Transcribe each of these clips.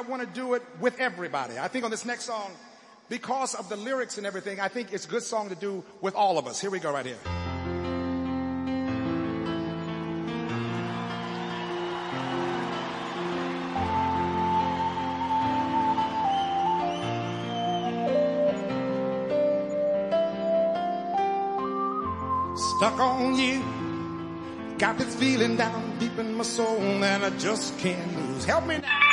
Want to do it with everybody. I think on this next song, because of the lyrics and everything, I think it's a good song to do with all of us. Here we go right here. Stuck on you. Got this feeling down deep in my soul and I just can't lose. Help me now.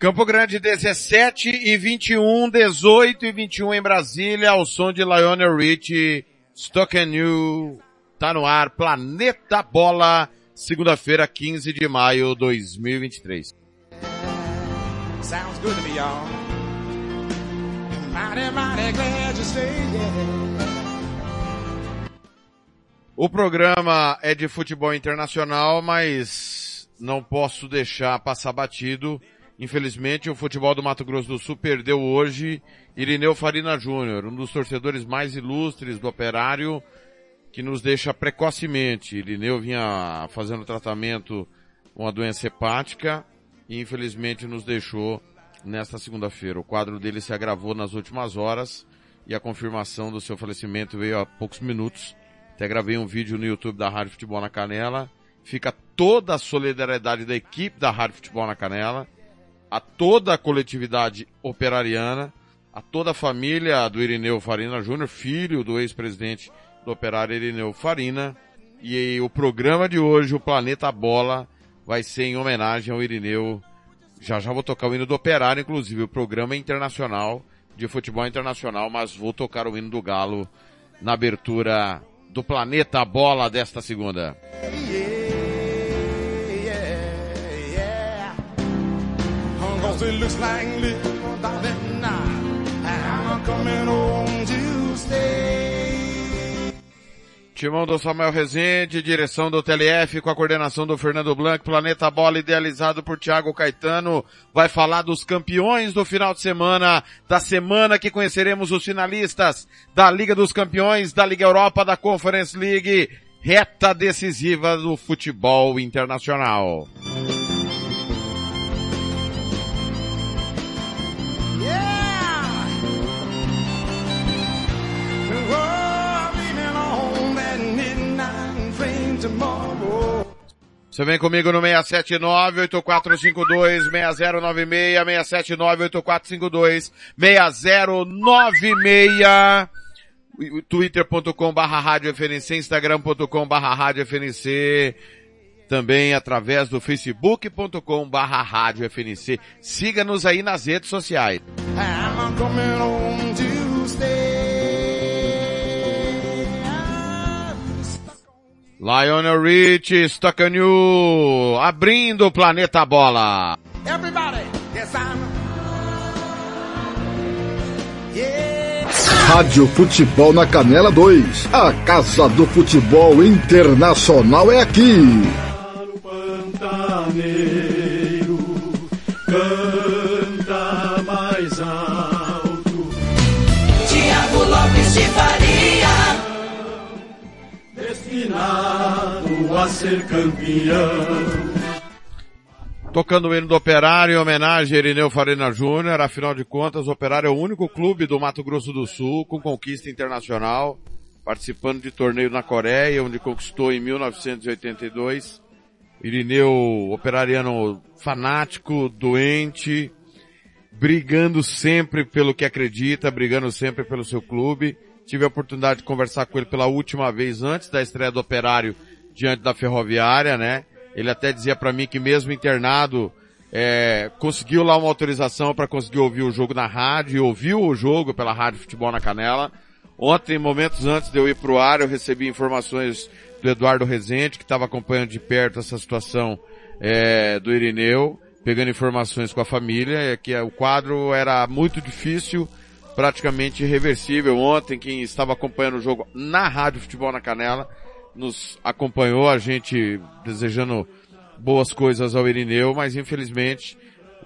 Campo Grande 17 e 21, 18 e 21 em Brasília, ao som de Lionel Rich, Stock and New, tá no ar, Planeta Bola, segunda-feira, 15 de maio 2023. Sounds good to me, y'all. Mighty, mighty glad you O programa é de futebol internacional, mas não posso deixar passar batido Infelizmente, o futebol do Mato Grosso do Sul perdeu hoje Irineu Farina Júnior, um dos torcedores mais ilustres do operário, que nos deixa precocemente. Irineu vinha fazendo tratamento com a doença hepática e infelizmente nos deixou nesta segunda-feira. O quadro dele se agravou nas últimas horas e a confirmação do seu falecimento veio há poucos minutos. Até gravei um vídeo no YouTube da Rádio Futebol na Canela. Fica toda a solidariedade da equipe da Rádio Futebol na Canela a toda a coletividade operariana, a toda a família do Irineu Farina Júnior, filho do ex-presidente do operário Irineu Farina. E o programa de hoje, o Planeta Bola, vai ser em homenagem ao Irineu. Já já vou tocar o hino do operário, inclusive o programa internacional de futebol internacional, mas vou tocar o hino do Galo na abertura do Planeta Bola desta segunda. Yeah. Cause it looks like little darling I'm coming home to stay. Timão do Samuel Rezende, direção do TLF com a coordenação do Fernando Blanc, Planeta Bola idealizado por Thiago Caetano, vai falar dos campeões do final de semana, da semana que conheceremos os finalistas da Liga dos Campeões, da Liga Europa, da Conference League, reta decisiva do futebol internacional. Você vem comigo no 679-8452-6096, 679-8452-6096, twitter.com barra rádio FNC, instagram.com barra rádio FNC, também através do facebook.com barra rádio FNC. Siga-nos aí nas redes sociais. Lionel Rich, Stockanyu, abrindo o planeta bola. Everybody, yes, yeah. Rádio Futebol na Canela 2. A Casa do Futebol Internacional é aqui. Ser campeão. Tocando o hino do Operário em homenagem a Irineu Farina Júnior, afinal de contas, o Operário é o único clube do Mato Grosso do Sul com conquista internacional, participando de torneio na Coreia, onde conquistou em 1982. Irineu, operariano fanático, doente, brigando sempre pelo que acredita, brigando sempre pelo seu clube. Tive a oportunidade de conversar com ele pela última vez antes da estreia do Operário diante da ferroviária, né? Ele até dizia para mim que mesmo internado, é, conseguiu lá uma autorização para conseguir ouvir o jogo na rádio, e ouviu o jogo pela Rádio Futebol na Canela. Ontem, momentos antes de eu ir pro ar, eu recebi informações do Eduardo Rezende, que estava acompanhando de perto essa situação é, do Irineu, pegando informações com a família, é que o quadro era muito difícil, praticamente irreversível. Ontem, quem estava acompanhando o jogo na Rádio Futebol na Canela, nos acompanhou, a gente desejando boas coisas ao Irineu, mas infelizmente,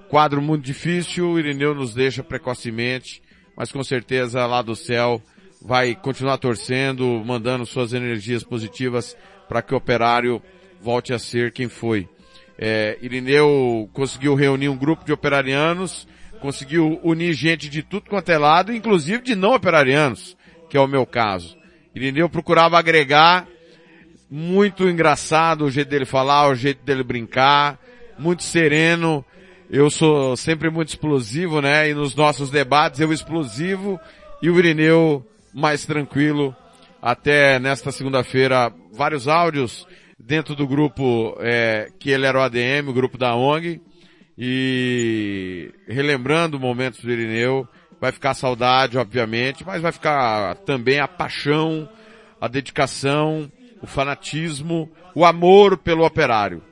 quadro muito difícil, o Irineu nos deixa precocemente, mas com certeza lá do céu vai continuar torcendo, mandando suas energias positivas para que o operário volte a ser quem foi. É, Irineu conseguiu reunir um grupo de operarianos, conseguiu unir gente de tudo quanto é lado, inclusive de não operarianos, que é o meu caso. Irineu procurava agregar muito engraçado o jeito dele falar, o jeito dele brincar, muito sereno. Eu sou sempre muito explosivo, né? E nos nossos debates eu explosivo e o Irineu mais tranquilo. Até nesta segunda-feira, vários áudios dentro do grupo é, que ele era o ADM, o grupo da ONG. E relembrando momentos do Irineu, vai ficar saudade, obviamente, mas vai ficar também a paixão, a dedicação, o fanatismo, o amor pelo operário.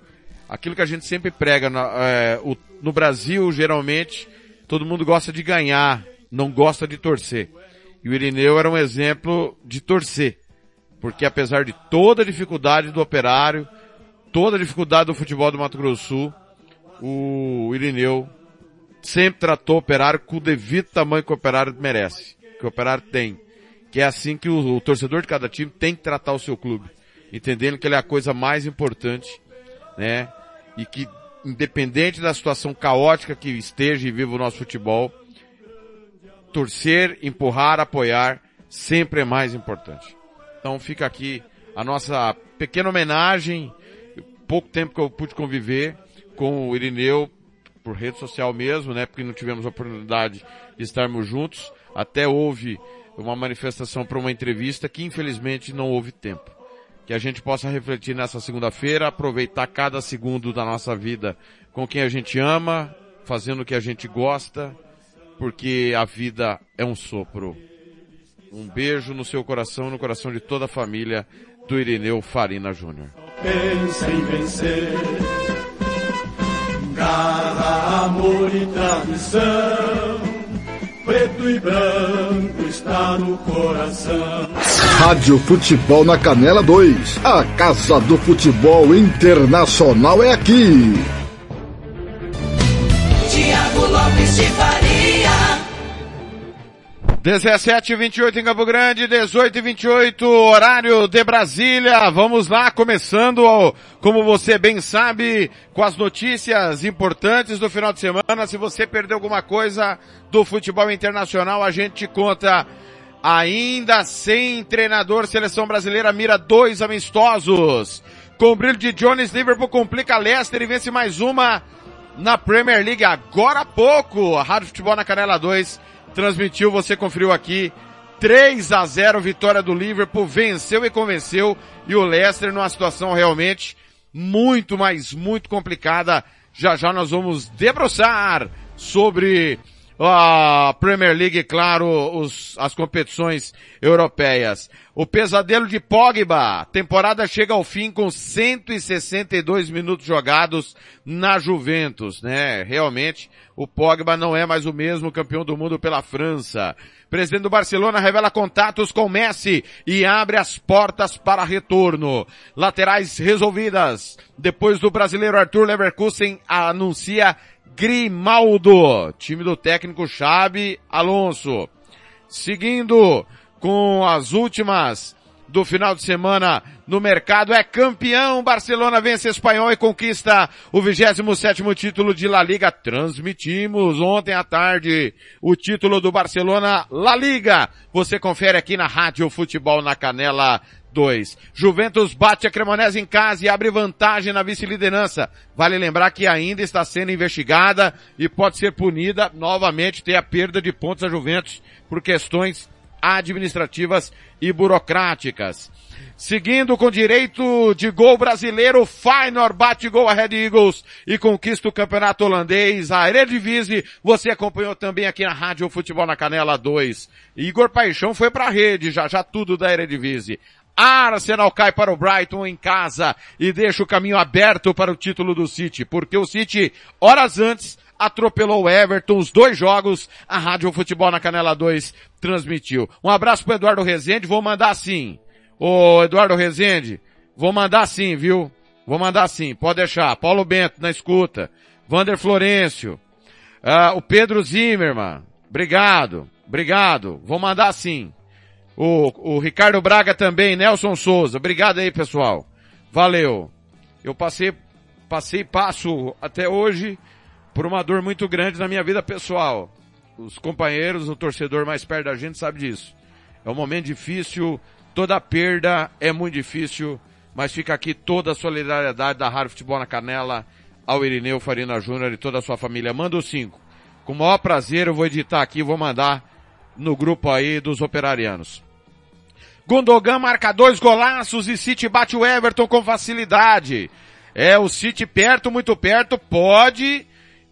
Aquilo que a gente sempre prega é, o, no Brasil, geralmente, todo mundo gosta de ganhar, não gosta de torcer. E o Irineu era um exemplo de torcer. Porque apesar de toda a dificuldade do operário, toda a dificuldade do futebol do Mato Grosso Sul, o Irineu sempre tratou o operário com o devido tamanho que o operário merece, que o operário tem. Que é assim que o, o torcedor de cada time tem que tratar o seu clube entendendo que ele é a coisa mais importante, né? E que, independente da situação caótica que esteja e viva o nosso futebol, torcer, empurrar, apoiar, sempre é mais importante. Então fica aqui a nossa pequena homenagem, pouco tempo que eu pude conviver com o Irineu, por rede social mesmo, né? Porque não tivemos a oportunidade de estarmos juntos. Até houve uma manifestação para uma entrevista que infelizmente não houve tempo que a gente possa refletir nessa segunda-feira, aproveitar cada segundo da nossa vida com quem a gente ama, fazendo o que a gente gosta, porque a vida é um sopro. Um beijo no seu coração, no coração de toda a família do Irineu Farina Júnior. Pensa em vencer, garra, amor e tradição preto e branco está no coração. Rádio Futebol na Canela 2. A Casa do Futebol Internacional é aqui. 17 e 28 em Campo Grande, 18 e 28, horário de Brasília. Vamos lá, começando, como você bem sabe, com as notícias importantes do final de semana. Se você perdeu alguma coisa do futebol internacional, a gente conta ainda sem treinador. Seleção brasileira mira dois amistosos. Com brilho de Jones, Liverpool complica Leicester e vence mais uma na Premier League agora há pouco. A Rádio Futebol na Canela 2 transmitiu, você conferiu aqui. 3 a 0 vitória do Liverpool, venceu e convenceu e o Leicester numa situação realmente muito, mas muito complicada. Já já nós vamos debruçar sobre a Premier League, claro, os, as competições europeias. O pesadelo de Pogba, temporada chega ao fim com 162 minutos jogados na Juventus, né? Realmente, o Pogba não é mais o mesmo campeão do mundo pela França. Presidente do Barcelona revela contatos com Messi e abre as portas para retorno. Laterais resolvidas. Depois do brasileiro Arthur Leverkusen anuncia Grimaldo, time do técnico Xabi Alonso. Seguindo com as últimas do final de semana no mercado, é campeão, Barcelona vence Espanhol e conquista o 27 título de La Liga. Transmitimos ontem à tarde o título do Barcelona La Liga. Você confere aqui na Rádio Futebol na Canela 2. Juventus bate a Cremonese em casa e abre vantagem na vice-liderança. Vale lembrar que ainda está sendo investigada e pode ser punida novamente ter a perda de pontos a Juventus por questões administrativas e burocráticas. Seguindo com direito de gol brasileiro, Feyenoord bate gol a Red Eagles e conquista o campeonato holandês. A Eredivisie, você acompanhou também aqui na Rádio Futebol na Canela 2. Igor Paixão foi pra rede, já já tudo da Eredivisie. Arsenal cai para o Brighton em casa e deixa o caminho aberto para o título do City, porque o City, horas antes, atropelou o Everton, os dois jogos, a Rádio Futebol na Canela 2 transmitiu. Um abraço pro Eduardo Rezende, vou mandar assim. Ô Eduardo Rezende, vou mandar sim, viu? Vou mandar sim, pode deixar. Paulo Bento na escuta. Vander Florencio. Uh, o Pedro Zimmermann. Obrigado. Obrigado. Vou mandar sim. O, o Ricardo Braga também, Nelson Souza. Obrigado aí, pessoal. Valeu. Eu passei, passei passo até hoje por uma dor muito grande na minha vida pessoal. Os companheiros, o torcedor mais perto da gente sabe disso. É um momento difícil, Toda perda é muito difícil, mas fica aqui toda a solidariedade da Rádio Futebol na Canela ao Irineu Farina Júnior e toda a sua família. Manda o 5. Com o maior prazer eu vou editar aqui vou mandar no grupo aí dos operarianos. Gundogan marca dois golaços e City bate o Everton com facilidade. É, o City perto, muito perto, pode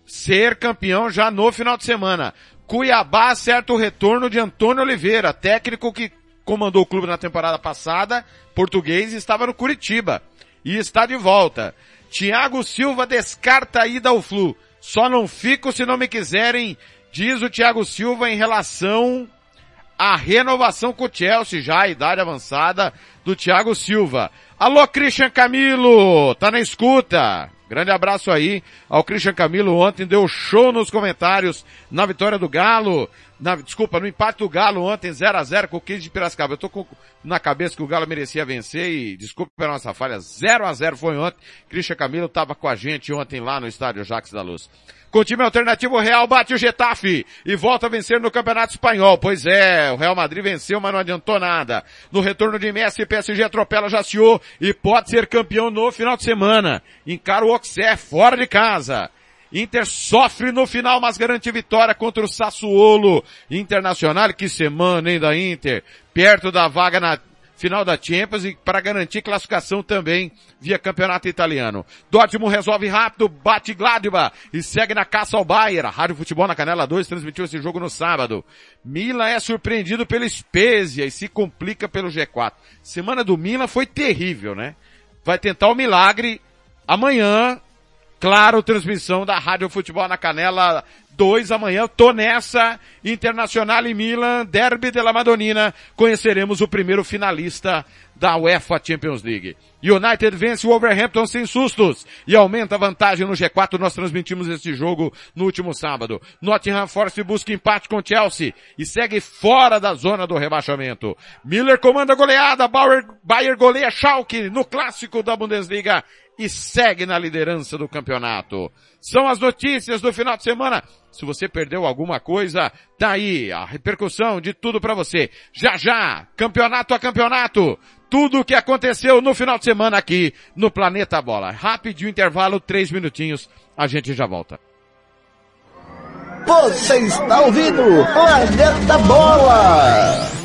ser campeão já no final de semana. Cuiabá acerta o retorno de Antônio Oliveira, técnico que comandou o clube na temporada passada, português, estava no Curitiba. E está de volta. Thiago Silva descarta a ida ao Flu. Só não fico se não me quiserem, diz o Thiago Silva em relação à renovação com o Chelsea, já a idade avançada do Thiago Silva. Alô, Christian Camilo, tá na escuta. Grande abraço aí ao Christian Camilo. Ontem deu show nos comentários na vitória do Galo. Na, desculpa, no empate do Galo ontem 0 a 0 com o 15 de Piracicaba. Eu tô com, na cabeça que o Galo merecia vencer e desculpa pela nossa falha. 0 a 0 foi ontem. Christian Camilo estava com a gente ontem lá no estádio Jacques da Luz. Com o time alternativo, o Real bate o Getafe e volta a vencer no Campeonato Espanhol. Pois é, o Real Madrid venceu, mas não adiantou nada. No retorno de Messi, PSG atropela Jaciô e pode ser campeão no final de semana. Encara o Auxerre fora de casa. Inter sofre no final, mas garante vitória contra o Sassuolo Internacional. Que semana, hein, da Inter. Perto da vaga na final da Champions e para garantir classificação também via campeonato italiano. Dortmund resolve rápido, bate Gladbach e segue na caça ao Bayern. Rádio Futebol na Canela 2 transmitiu esse jogo no sábado. Milan é surpreendido pelo Spezia e se complica pelo G4. Semana do Milan foi terrível, né? Vai tentar o milagre amanhã. Claro, transmissão da Rádio Futebol na Canela 2 amanhã. Tô nessa. Internacional e Milan, Derby de la Madonina. Conheceremos o primeiro finalista da UEFA Champions League. United vence o Wolverhampton sem sustos e aumenta a vantagem no G4. Nós transmitimos esse jogo no último sábado. Nottingham Forest busca empate com Chelsea e segue fora da zona do rebaixamento. Miller comanda a goleada, Bayer goleia Schalke no clássico da Bundesliga e segue na liderança do campeonato. São as notícias do final de semana. Se você perdeu alguma coisa, tá aí a repercussão de tudo para você. Já já, campeonato a campeonato, tudo o que aconteceu no final de semana aqui no Planeta Bola. Rápido intervalo, três minutinhos, a gente já volta. Você está ouvindo Planeta Bola!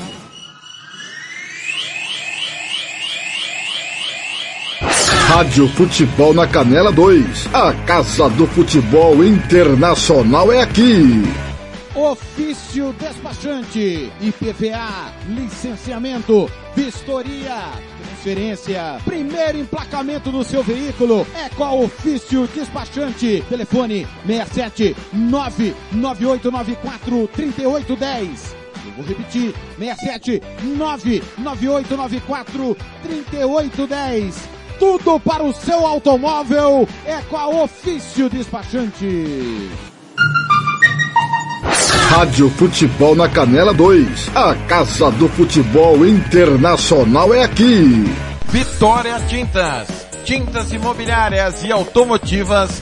Rádio Futebol na Canela 2. A Casa do Futebol Internacional é aqui. Ofício despachante, IPVA, licenciamento, vistoria, transferência, primeiro emplacamento do seu veículo é com a Ofício Despachante. Telefone 67 99894 3810. Eu vou repetir, 67 99894 3810 tudo para o seu automóvel é com a Ofício Despachante. Rádio Futebol na Canela 2. A Casa do Futebol Internacional é aqui. Vitória Tintas. Tintas imobiliárias e automotivas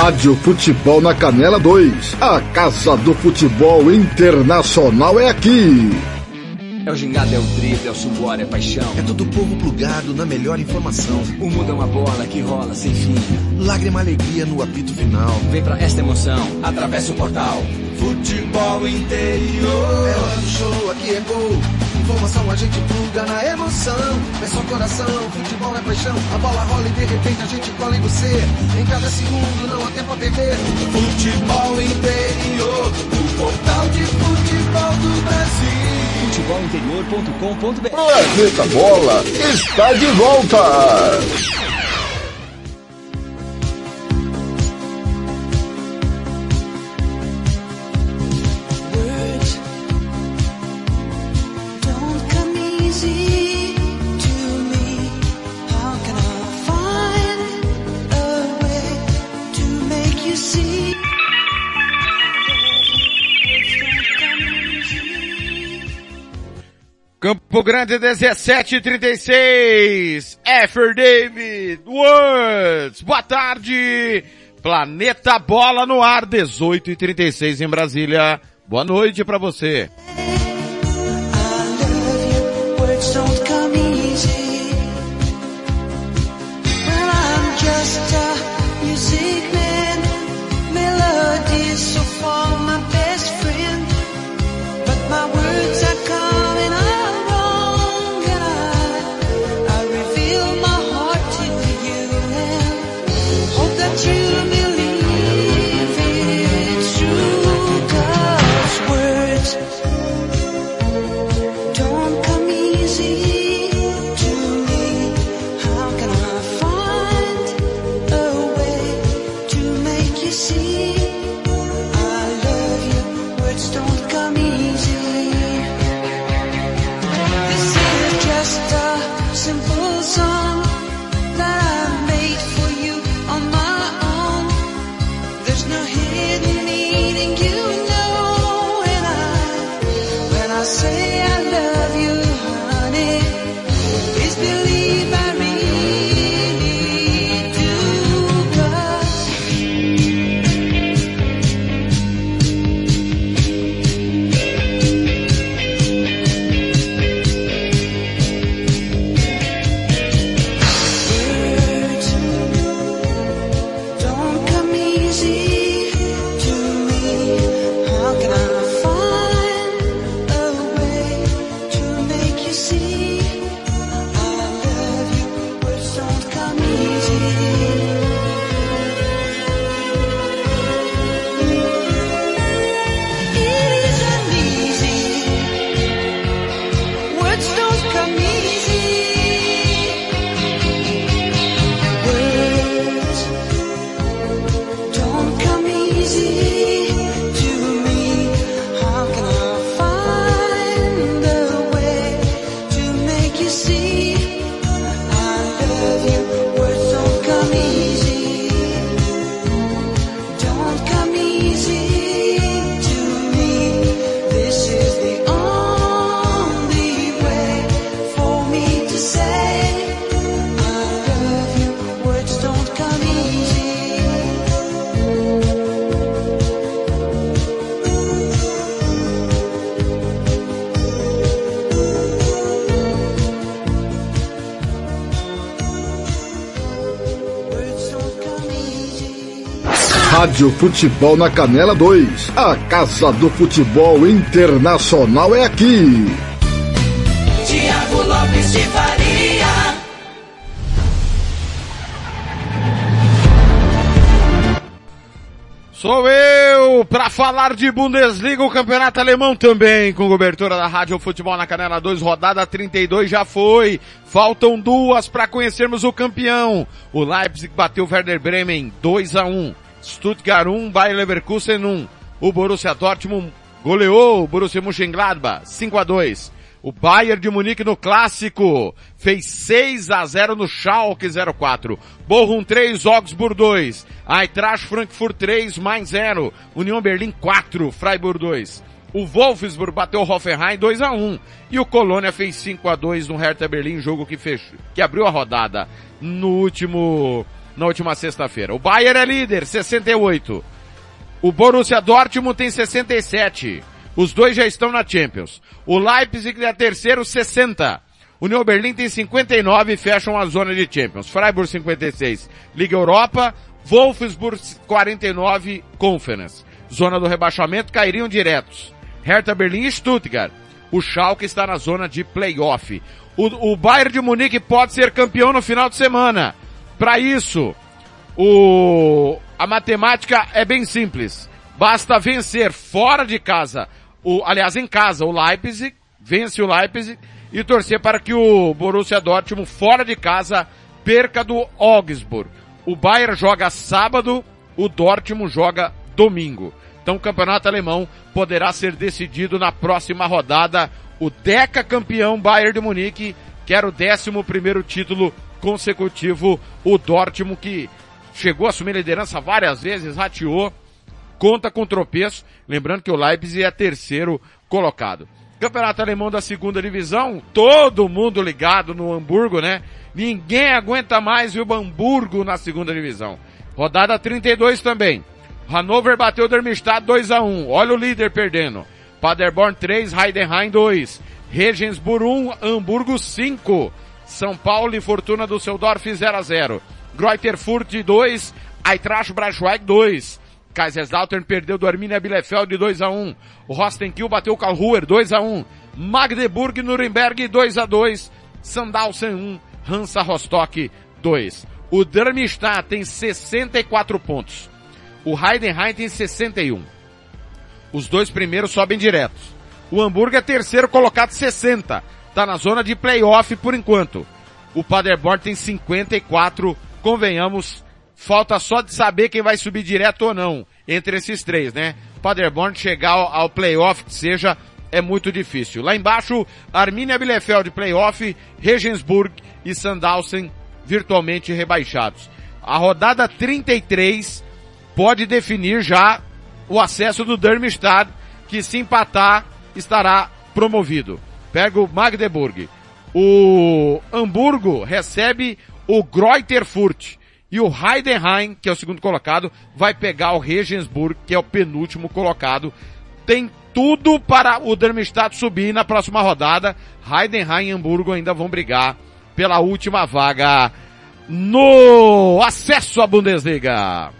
Rádio Futebol na Canela 2. A Casa do Futebol Internacional é aqui. É o gingado, é o drible, é o suor, é paixão. É todo o povo plugado na melhor informação. O mundo é uma bola que rola sem fim. Lágrima, alegria no apito final. Vem pra esta emoção, atravessa o portal. Futebol interior. É hora do show, aqui é gol. Informação a gente pluga na emoção. É só coração, futebol é paixão. A bola rola e de repente a gente cola em você. Em cada segundo não há tempo a perder. Futebol interior. O portal de futebol do Brasil futebolinterior.com.br Planeta Bola está de volta! Campo Grande 1736. Effer David Words. Boa tarde. Planeta Bola no ar 18 e 36 em Brasília. Boa noite para você. Rádio Futebol na Canela 2. A Casa do Futebol Internacional é aqui. Tiago Lopes de Faria. Sou eu para falar de Bundesliga, o campeonato alemão também, com cobertura da Rádio Futebol na Canela 2, rodada 32 já foi. Faltam duas para conhecermos o campeão. O Leipzig bateu o Werder Bremen 2 a 1. Stuttgart 1, Bayer Leverkusen 1. O Borussia Dortmund goleou o Borussia Mönchengladbach 5 a 2. O Bayern de Munique no clássico fez 6 a 0 no Schalke 04. Bochum 3, Augsburg 2. Eintracht Frankfurt 3, mais 0. União Berlim 4, Freiburg 2. O Wolfsburg bateu o Hoffenheim 2 a 1 e o Colônia fez 5 a 2 no Hertha Berlim, jogo que fechou, que abriu a rodada no último na última sexta-feira. O Bayern é líder, 68. O Borussia Dortmund tem 67. Os dois já estão na Champions. O Leipzig é terceiro, 60. O New Berlin tem 59 e fecham a zona de Champions. Freiburg 56, Liga Europa. Wolfsburg 49, Conference. Zona do rebaixamento cairiam diretos. Hertha Berlim e Stuttgart. O Schalke está na zona de playoff. O, o Bayern de Munique pode ser campeão no final de semana. Para isso, o, a matemática é bem simples. Basta vencer fora de casa, o, aliás, em casa, o Leipzig, vence o Leipzig e torcer para que o Borussia Dortmund fora de casa perca do Augsburg. O Bayern joga sábado, o Dortmund joga domingo. Então o campeonato alemão poderá ser decidido na próxima rodada. O Deca campeão Bayern de Munique quer o 11 primeiro título consecutivo. O Dortmund que chegou a assumir a liderança várias vezes, rateou, conta com tropeço. Lembrando que o Leipzig é terceiro colocado. Campeonato alemão da segunda divisão, todo mundo ligado no Hamburgo, né? Ninguém aguenta mais o Hamburgo na segunda divisão. Rodada 32 também. Hannover bateu o Darmstadt 2 a 1 Olha o líder perdendo. Paderborn 3, Heidenheim 2. Regensburg 1, Hamburgo 5. São Paulo e Fortuna do Seudorf 0 a 0 Greuther Furt 2, Eintracht Braunschweig 2. Kaiserslautern perdeu do Arminia Bielefeld 2 a 1. O Rostenkiel bateu o Karlsruher 2 a 1. Magdeburg Nuremberg 2 a 2. Sandalsen 1, Hansa Rostock 2. O Darmstadt tem 64 pontos. O Heidenheim tem 61. Os dois primeiros sobem diretos. O Hamburgo é terceiro colocado 60. Tá na zona de playoff por enquanto. O Paderborn tem 54. Convenhamos, falta só de saber quem vai subir direto ou não entre esses três, né? Paderborn chegar ao, ao playoff que seja é muito difícil. Lá embaixo, Arminia Bielefeld playoff, Regensburg e Sandhausen virtualmente rebaixados. A rodada 33 pode definir já o acesso do Darmstadt, que se empatar estará promovido. Pega o Magdeburg. O Hamburgo recebe o Greuther Furt. E o Heidenheim, que é o segundo colocado, vai pegar o Regensburg, que é o penúltimo colocado. Tem tudo para o Darmstadt subir na próxima rodada. Heidenheim e Hamburgo ainda vão brigar pela última vaga no acesso à Bundesliga.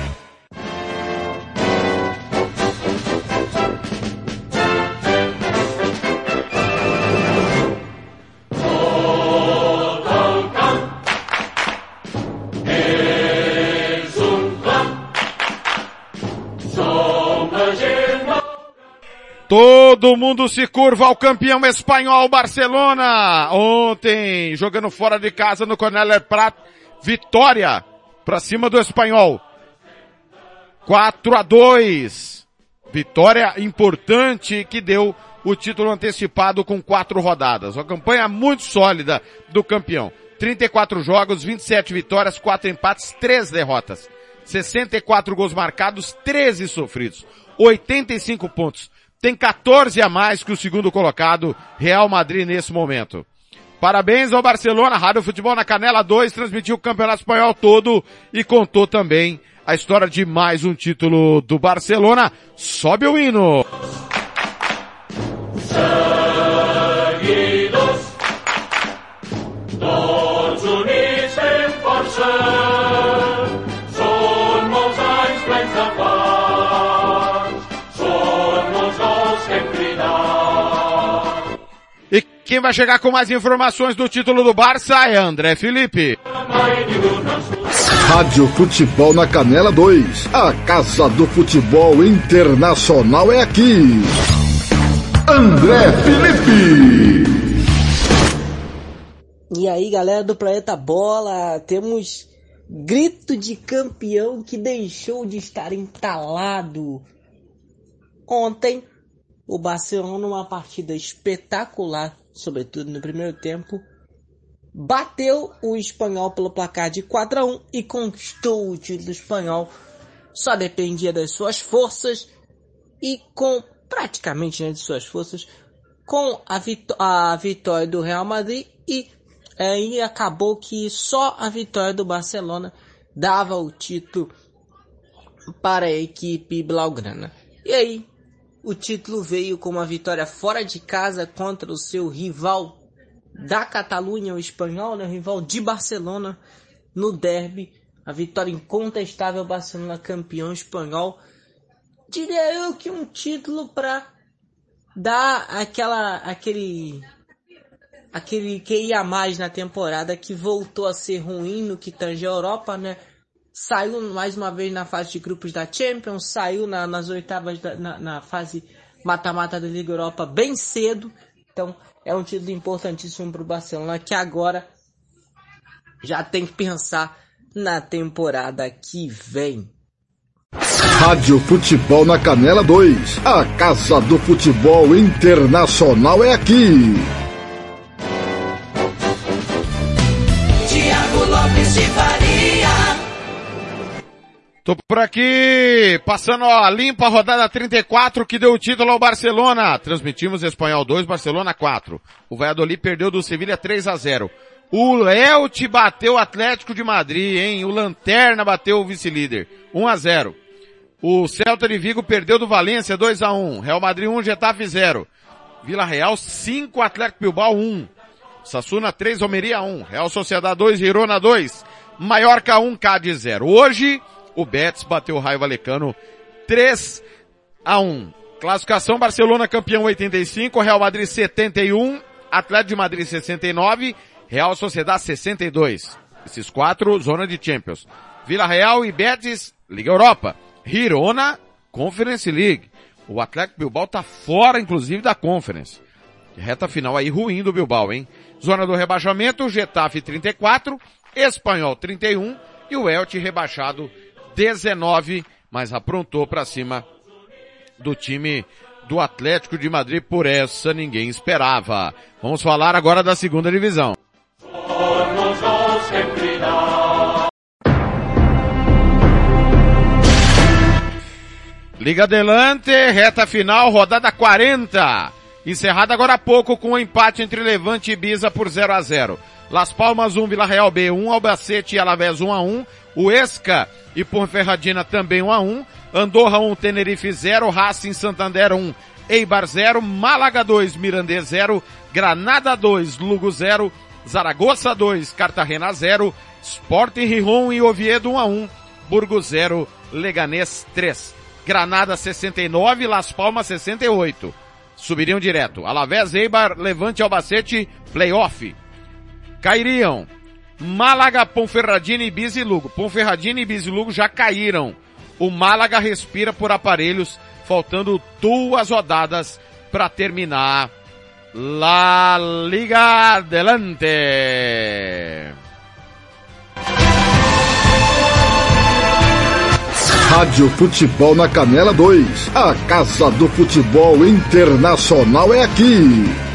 Todo mundo se curva ao campeão espanhol Barcelona. Ontem, jogando fora de casa no Cornélio Prat, vitória para cima do espanhol. 4 a 2. Vitória importante que deu o título antecipado com quatro rodadas. Uma campanha muito sólida do campeão. 34 jogos, 27 vitórias, 4 empates, 3 derrotas. 64 gols marcados, 13 sofridos. 85 pontos tem 14 a mais que o segundo colocado, Real Madrid nesse momento. Parabéns ao Barcelona, Rádio Futebol na Canela 2, transmitiu o Campeonato Espanhol todo e contou também a história de mais um título do Barcelona. Sobe o hino! Quem vai chegar com mais informações do título do Barça é André Felipe. Rádio Futebol na Canela 2. A Casa do Futebol Internacional é aqui. André Felipe. E aí, galera do Planeta Bola, temos grito de campeão que deixou de estar entalado. Ontem, o Barcelona, numa partida espetacular sobretudo no primeiro tempo, bateu o espanhol pelo placar de 4 a 1 e conquistou o título espanhol. Só dependia das suas forças e com praticamente né, de suas forças com a, vitó a vitória do Real Madrid e aí acabou que só a vitória do Barcelona dava o título para a equipe blaugrana. E aí, o título veio com uma vitória fora de casa contra o seu rival da Catalunha, o espanhol, né, o rival de Barcelona no derby. A vitória incontestável, Barcelona campeão espanhol. Diria eu que um título para dar aquela aquele aquele que ia mais na temporada que voltou a ser ruim no que tange a Europa, né? Saiu mais uma vez na fase de grupos da Champions, saiu na, nas oitavas da, na, na fase mata-mata da Liga Europa bem cedo. Então é um título importantíssimo para o Barcelona que agora já tem que pensar na temporada que vem. Rádio Futebol na Canela 2. A Casa do Futebol Internacional é aqui. Tô por aqui, passando a limpa rodada 34 que deu o título ao Barcelona. Transmitimos Espanhol 2, Barcelona 4. O Valladolid perdeu do Sevilha 3 a 0. O Elche bateu o Atlético de Madrid, hein? O Lanterna bateu o vice-líder. 1 a 0. O Celta de Vigo perdeu do Valência 2 a 1. Real Madrid 1, Getafe 0. Vila Real 5, Atlético Bilbao 1. Sassuna 3, Almeria 1. Real Sociedade 2, Girona 2. Maiorca 1, Cádiz 0. Hoje, o Betis bateu o Raio Valecano 3 a 1. Classificação Barcelona campeão 85, Real Madrid 71, Atlético de Madrid 69, Real Sociedade 62. Esses quatro, zona de Champions. Vila Real e Betis, Liga Europa. Girona, Conference League. O Atlético Bilbao tá fora, inclusive, da Conference. Reta final aí ruim do Bilbao, hein? Zona do rebaixamento, Getafe 34, Espanhol 31 e o Elche rebaixado 19, mas aprontou para cima do time do Atlético de Madrid por essa ninguém esperava. Vamos falar agora da segunda divisão. Liga Adelante, reta final, rodada 40. Encerrada agora há pouco com o um empate entre Levante e Ibiza por 0 a 0. Las Palmas 1, Vila Real B 1, Albacete e Alavés 1 a 1. O Esca e Ponferradina também 1 a 1. Andorra 1, Tenerife 0, Racing Santander 1, Eibar 0, Málaga 2, Mirandês 0, Granada 2, Lugo 0, Zaragoza 2, Cartagena 0, Sporting Rijon e Oviedo 1 a 1, Burgos 0, Leganês 3. Granada 69, Las Palmas 68. Subiriam direto. Alavés, Eibar, Levante, Albacete, playoff. Cairiam. Málaga, Ponferradina, Ibiza e Lugo. Ponferradina e Ibiza e Lugo já caíram. O Málaga respira por aparelhos, faltando duas rodadas para terminar La Liga Adelante. Rádio Futebol na Canela 2. A Casa do Futebol Internacional é aqui.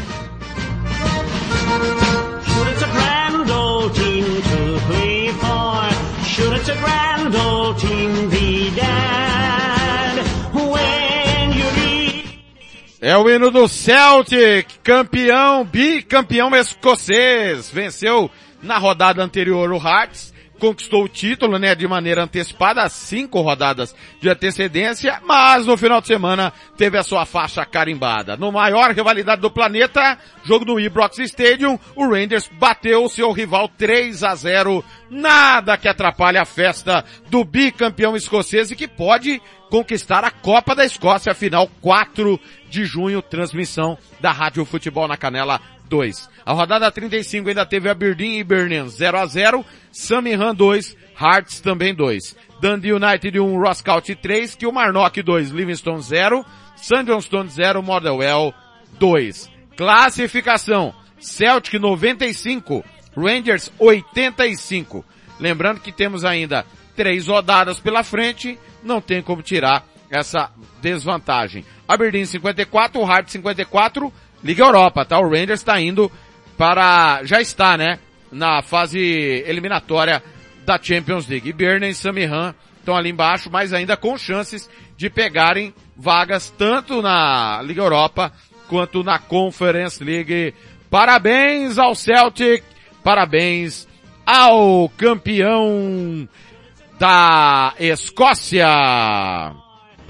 É o hino do Celtic, campeão, bicampeão escocês. Venceu na rodada anterior o Hearts conquistou o título, né, de maneira antecipada, cinco rodadas de antecedência, mas no final de semana teve a sua faixa carimbada. No maior rivalidade do planeta, jogo no Ibrox Stadium, o Rangers bateu o seu rival 3 a 0. Nada que atrapalhe a festa do bicampeão escocês e que pode conquistar a Copa da Escócia, final 4 de junho, transmissão da Rádio Futebol na Canela 2. A rodada 35 ainda teve Aberdeen e Birmingham 0 a 0, Samihan 2, Hearts também 2. Dundee United 1, Roscout 3, Kilmarnock 2, Livingston 0, St. Johnston 0, Motherwell 2. Classificação, Celtic 95, Rangers 85. Lembrando que temos ainda três rodadas pela frente, não tem como tirar essa desvantagem. Aberdeen 54, Hearts 54, Liga Europa, tá? O Rangers está indo para, já está, né? Na fase eliminatória da Champions League. E Burnley e estão ali embaixo, mas ainda com chances de pegarem vagas tanto na Liga Europa quanto na Conference League. Parabéns ao Celtic, parabéns ao campeão da Escócia.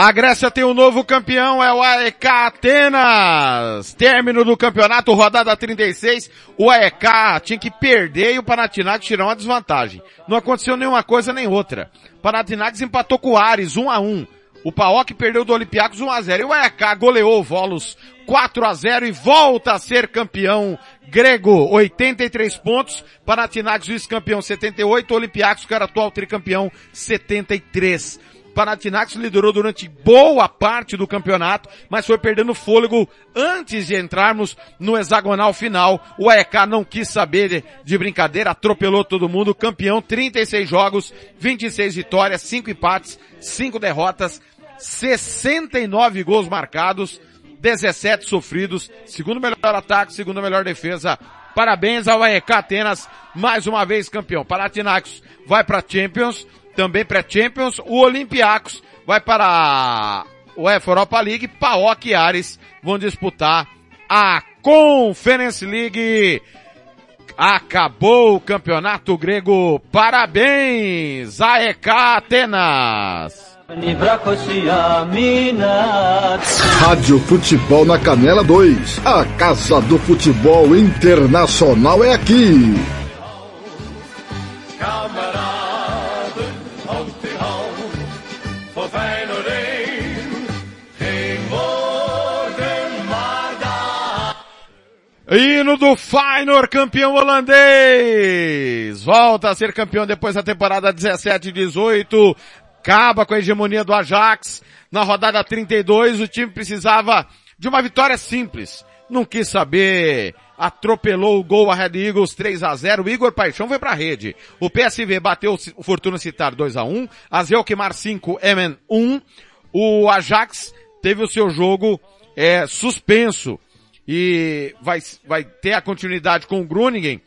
A Grécia tem um novo campeão, é o AEK Atenas. Término do campeonato, rodada 36. O AEK tinha que perder e o Panathinaikos tirar uma desvantagem. Não aconteceu nenhuma coisa nem outra. O Panathinaikos empatou com o Ares 1 a 1. O PAOK perdeu do Olympiacos 1 a 0 e o AEK goleou o Volos 4 a 0 e volta a ser campeão grego, 83 pontos, Panathinaikos vice-campeão 78, Olympiacos, que era atual tricampeão 73. Panathinaikos liderou durante boa parte do campeonato, mas foi perdendo fôlego antes de entrarmos no hexagonal final. O AEK não quis saber de, de brincadeira, atropelou todo mundo, campeão, 36 jogos, 26 vitórias, 5 empates, 5 derrotas, 69 gols marcados, 17 sofridos, segundo melhor ataque, segundo melhor defesa. Parabéns ao AEK Atenas, mais uma vez campeão. Panathinaikos vai para Champions, também pré-Champions. O Olympiacos vai para UEFA Europa League. PAOK e Ares vão disputar a Conference League. Acabou o campeonato grego. Parabéns, AEK Atenas. Rádio Futebol na Canela 2. A Casa do Futebol Internacional é aqui. Hino do Feyenoord, campeão holandês! Volta a ser campeão depois da temporada 17 e 18. Acaba com a hegemonia do Ajax. Na rodada 32, o time precisava de uma vitória simples. Não quis saber. Atropelou o gol a Red Eagles 3 a 0 O Igor Paixão foi pra rede. O PSV bateu o Fortuna Citar 2 a 1 A Zelkmar 5, Emen 1. O Ajax teve o seu jogo é, suspenso e vai, vai ter a continuidade com o Groningen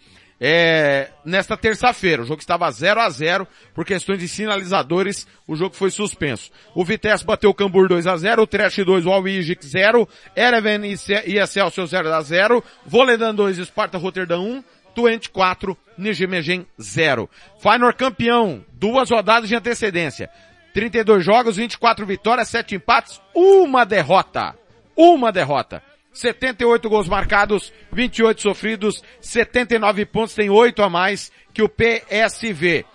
é, nesta terça-feira. O jogo estava 0 a 0 por questões de sinalizadores, o jogo foi suspenso. O Vitesse bateu o Cambur 2 a 0 o Trash 2, o Alwijik 0, Ereven e Excelsior 0 a 0 Voledan 2, Sparta Rotterdam 1, Twente 4, Nijmegen 0. Feyenoord campeão, duas rodadas de antecedência. 32 jogos, 24 vitórias, 7 empates, uma derrota. Uma derrota. 78 gols marcados, 28 sofridos, 79 pontos, tem 8 a mais que o PSV.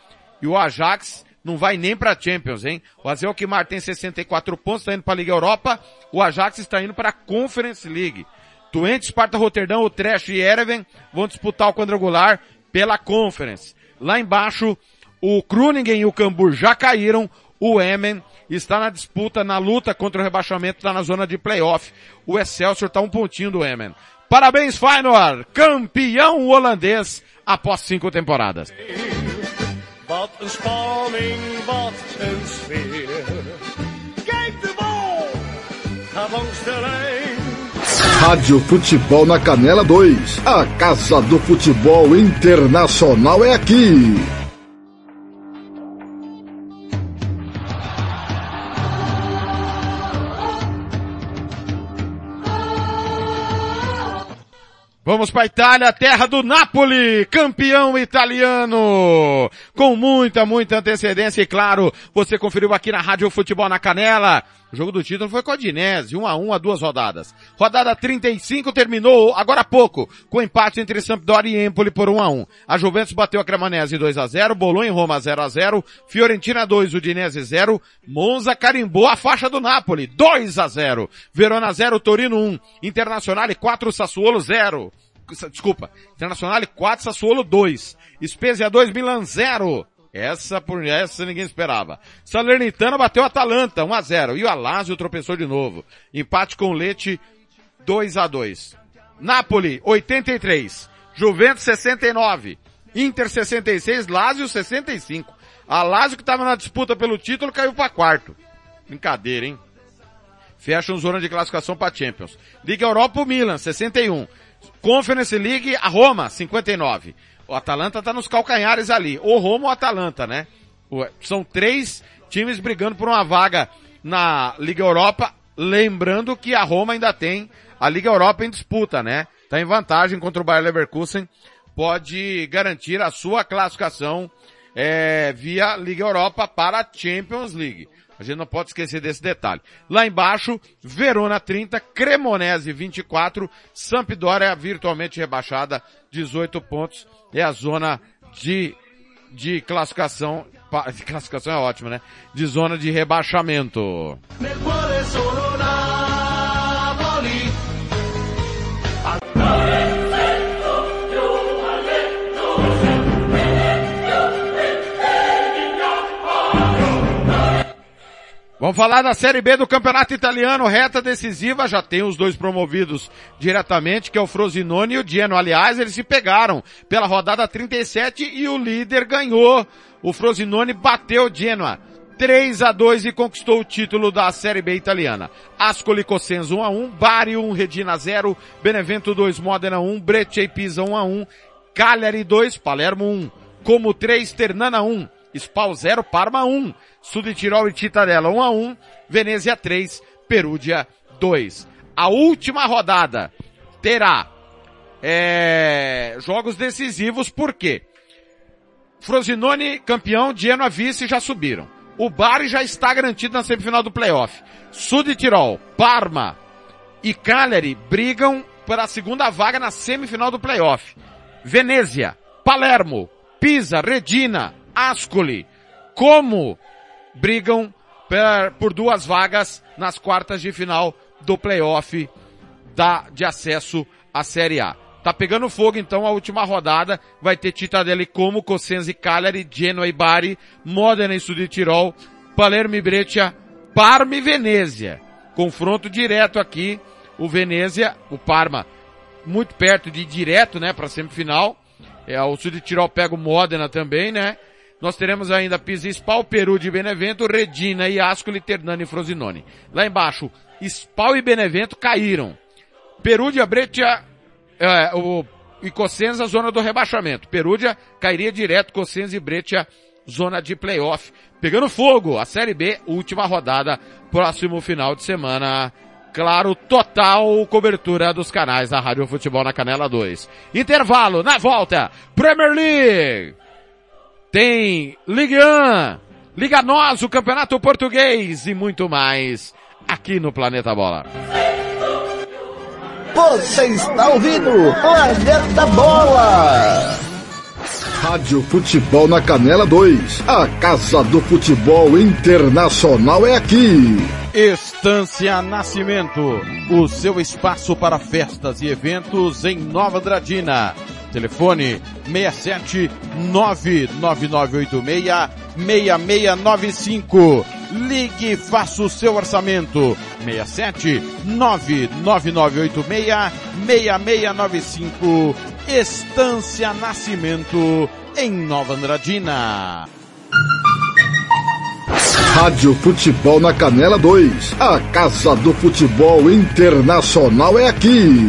E o Ajax não vai nem para Champions, hein? O Azelkmar tem 64 pontos, está indo para a Liga Europa. O Ajax está indo para a Conference League. Twente, Sparta Rotterdam, o e Ereven vão disputar o quadrangular pela Conference. Lá embaixo, o Kruningen e o Cambur já caíram. O Emen está na disputa, na luta contra o rebaixamento, está na zona de playoff. O Excelsior está um pontinho do Emen. Parabéns, Feyenoord! Campeão holandês após cinco temporadas. Wat een spanning, wat een sfeer. Kijk de bal, gaat langs de lijn. Rádio Futebol na Canela 2. A Casa do Futebol Internacional é aqui. Vamos para Itália, terra do Napoli, campeão italiano, com muita, muita antecedência e claro, você conferiu aqui na Rádio Futebol na Canela. O jogo do título foi com a Dinese, 1 a 1 a duas rodadas. Rodada 35 terminou agora há pouco, com empate entre Sampdoria e Empoli por 1 a 1. A Juventus bateu a Cremonese 2 a 0, Bolonha em Roma 0 a 0, Fiorentina 2, Udinese 0, Monza carimbou a faixa do Napoli 2 a 0, Verona 0, Torino 1, Internacional 4, Sassuolo 0. Desculpa, Internacional 4, Sassuolo 2, Spezia 2, Milan 0. Essa por essa ninguém esperava. Salernitana bateu Atalanta 1 a 0 e o Alásio tropeçou de novo. Empate com Leite 2 a 2. Napoli 83, Juventus 69, Inter 66, Lazio 65. A Lazio que estava na disputa pelo título caiu para quarto. Brincadeira, hein? Fecham zona de classificação para Champions. Liga Europa o Milan 61. Conference League a Roma 59. O Atalanta tá nos calcanhares ali. O Roma ou Atalanta, né? São três times brigando por uma vaga na Liga Europa. Lembrando que a Roma ainda tem a Liga Europa em disputa, né? Tá em vantagem contra o Bayer Leverkusen. Pode garantir a sua classificação é, via Liga Europa para a Champions League. A gente não pode esquecer desse detalhe. Lá embaixo, Verona 30, Cremonese 24, Sampdoria virtualmente rebaixada, 18 pontos. É a zona de, de classificação, de classificação é ótima, né? De zona de rebaixamento. Vamos falar da Série B do Campeonato Italiano, reta decisiva, já tem os dois promovidos diretamente, que é o Frosinone e o Genoa. Aliás, eles se pegaram pela rodada 37 e o líder ganhou. O Frosinone bateu o Genoa. 3 a 2 e conquistou o título da Série B italiana. Ascoli Cosenza 1 a 1, Bari 1, Regina 0, Benevento 2, Modena 1, Breccia e Pisa 1 a 1, Cagliari 2, Palermo 1, Como 3, Ternana 1, Spal 0, Parma 1, Sud Tirol e Titadella 1 a 1, Venezia 3, Perúdia 2. A última rodada terá é, jogos decisivos, por quê? Frosinone campeão, Genoa vice já subiram. O Bari já está garantido na semifinal do playoff. Sud Tirol, Parma e Cagliari brigam para a segunda vaga na semifinal do playoff. Venezia, Palermo, Pisa, Regina, Ascoli, como brigam por duas vagas nas quartas de final do playoff da, de acesso à Série A. Tá pegando fogo então a última rodada, vai ter Titadella e Como, Cosenza e Cagliari, Genoa e Bari, Modena e Sud Tirol, Palermo e Breccia, Parma e Venezia. Confronto direto aqui, o Venezia, o Parma, muito perto de ir direto, né, para semifinal. É, o Sud Tirol pega o Modena também, né? Nós teremos ainda Pisa Spal, Peru de Benevento, Redina e Ascoli, Ternani e Frosinone. Lá embaixo, Spal e Benevento caíram. Perúdia, Breccia, é, o, e Cosenza, zona do rebaixamento. Perúdia cairia direto, Cosenza e Breccia, zona de playoff. Pegando fogo, a Série B, última rodada, próximo final de semana. Claro, total cobertura dos canais da Rádio Futebol na Canela 2. Intervalo, na volta, Premier League. Tem Ligue 1, Liga Nós, o Campeonato Português e muito mais aqui no Planeta Bola. Você está ouvindo Planeta Bola. Rádio Futebol na Canela 2. A Casa do Futebol Internacional é aqui. Estância Nascimento, o seu espaço para festas e eventos em Nova Andradina. Telefone 67 99986 6695. Ligue e faça o seu orçamento. 67 99986 6695. Estância Nascimento em Nova Andradina. Rádio Futebol na Canela 2. A Casa do Futebol Internacional é aqui.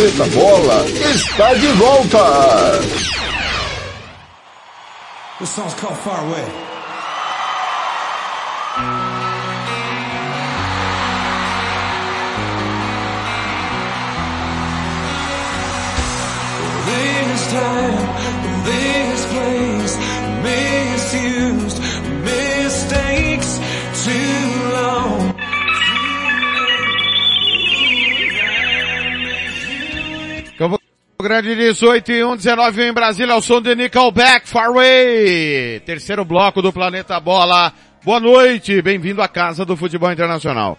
Planeta Bola está de volta. This song's called Far Away. This time, this place, misused, mistakes, too long. Grande 18 e 1, 19 em Brasília, ao som de Nickelback, Farway. Terceiro bloco do Planeta Bola. Boa noite, bem-vindo à casa do futebol internacional.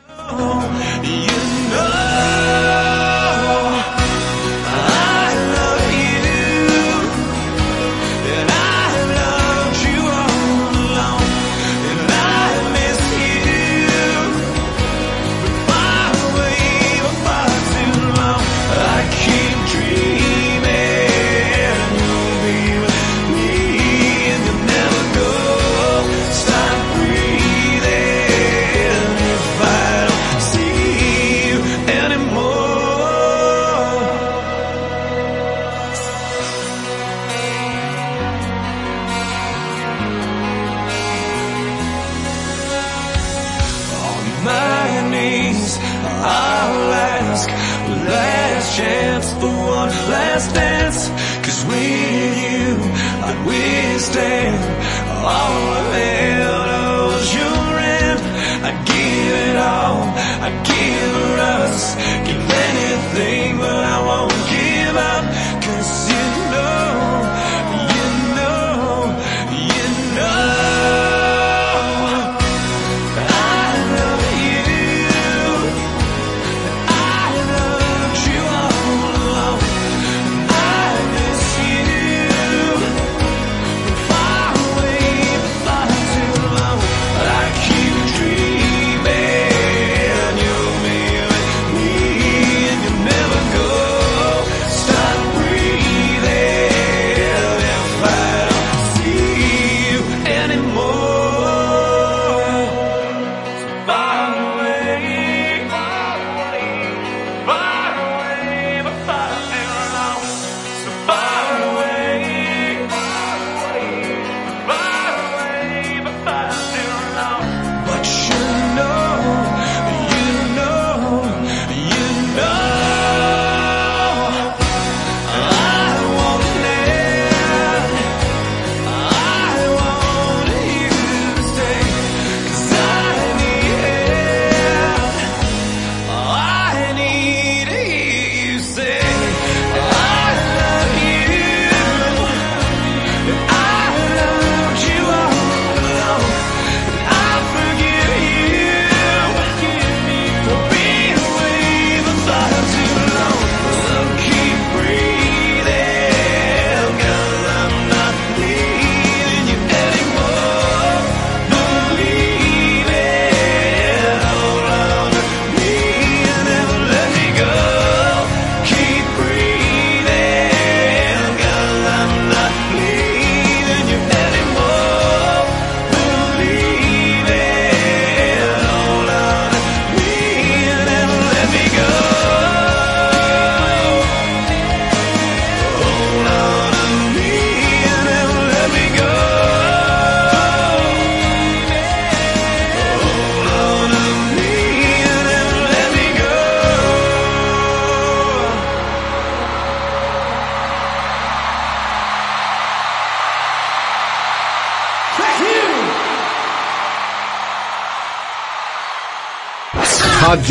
I can't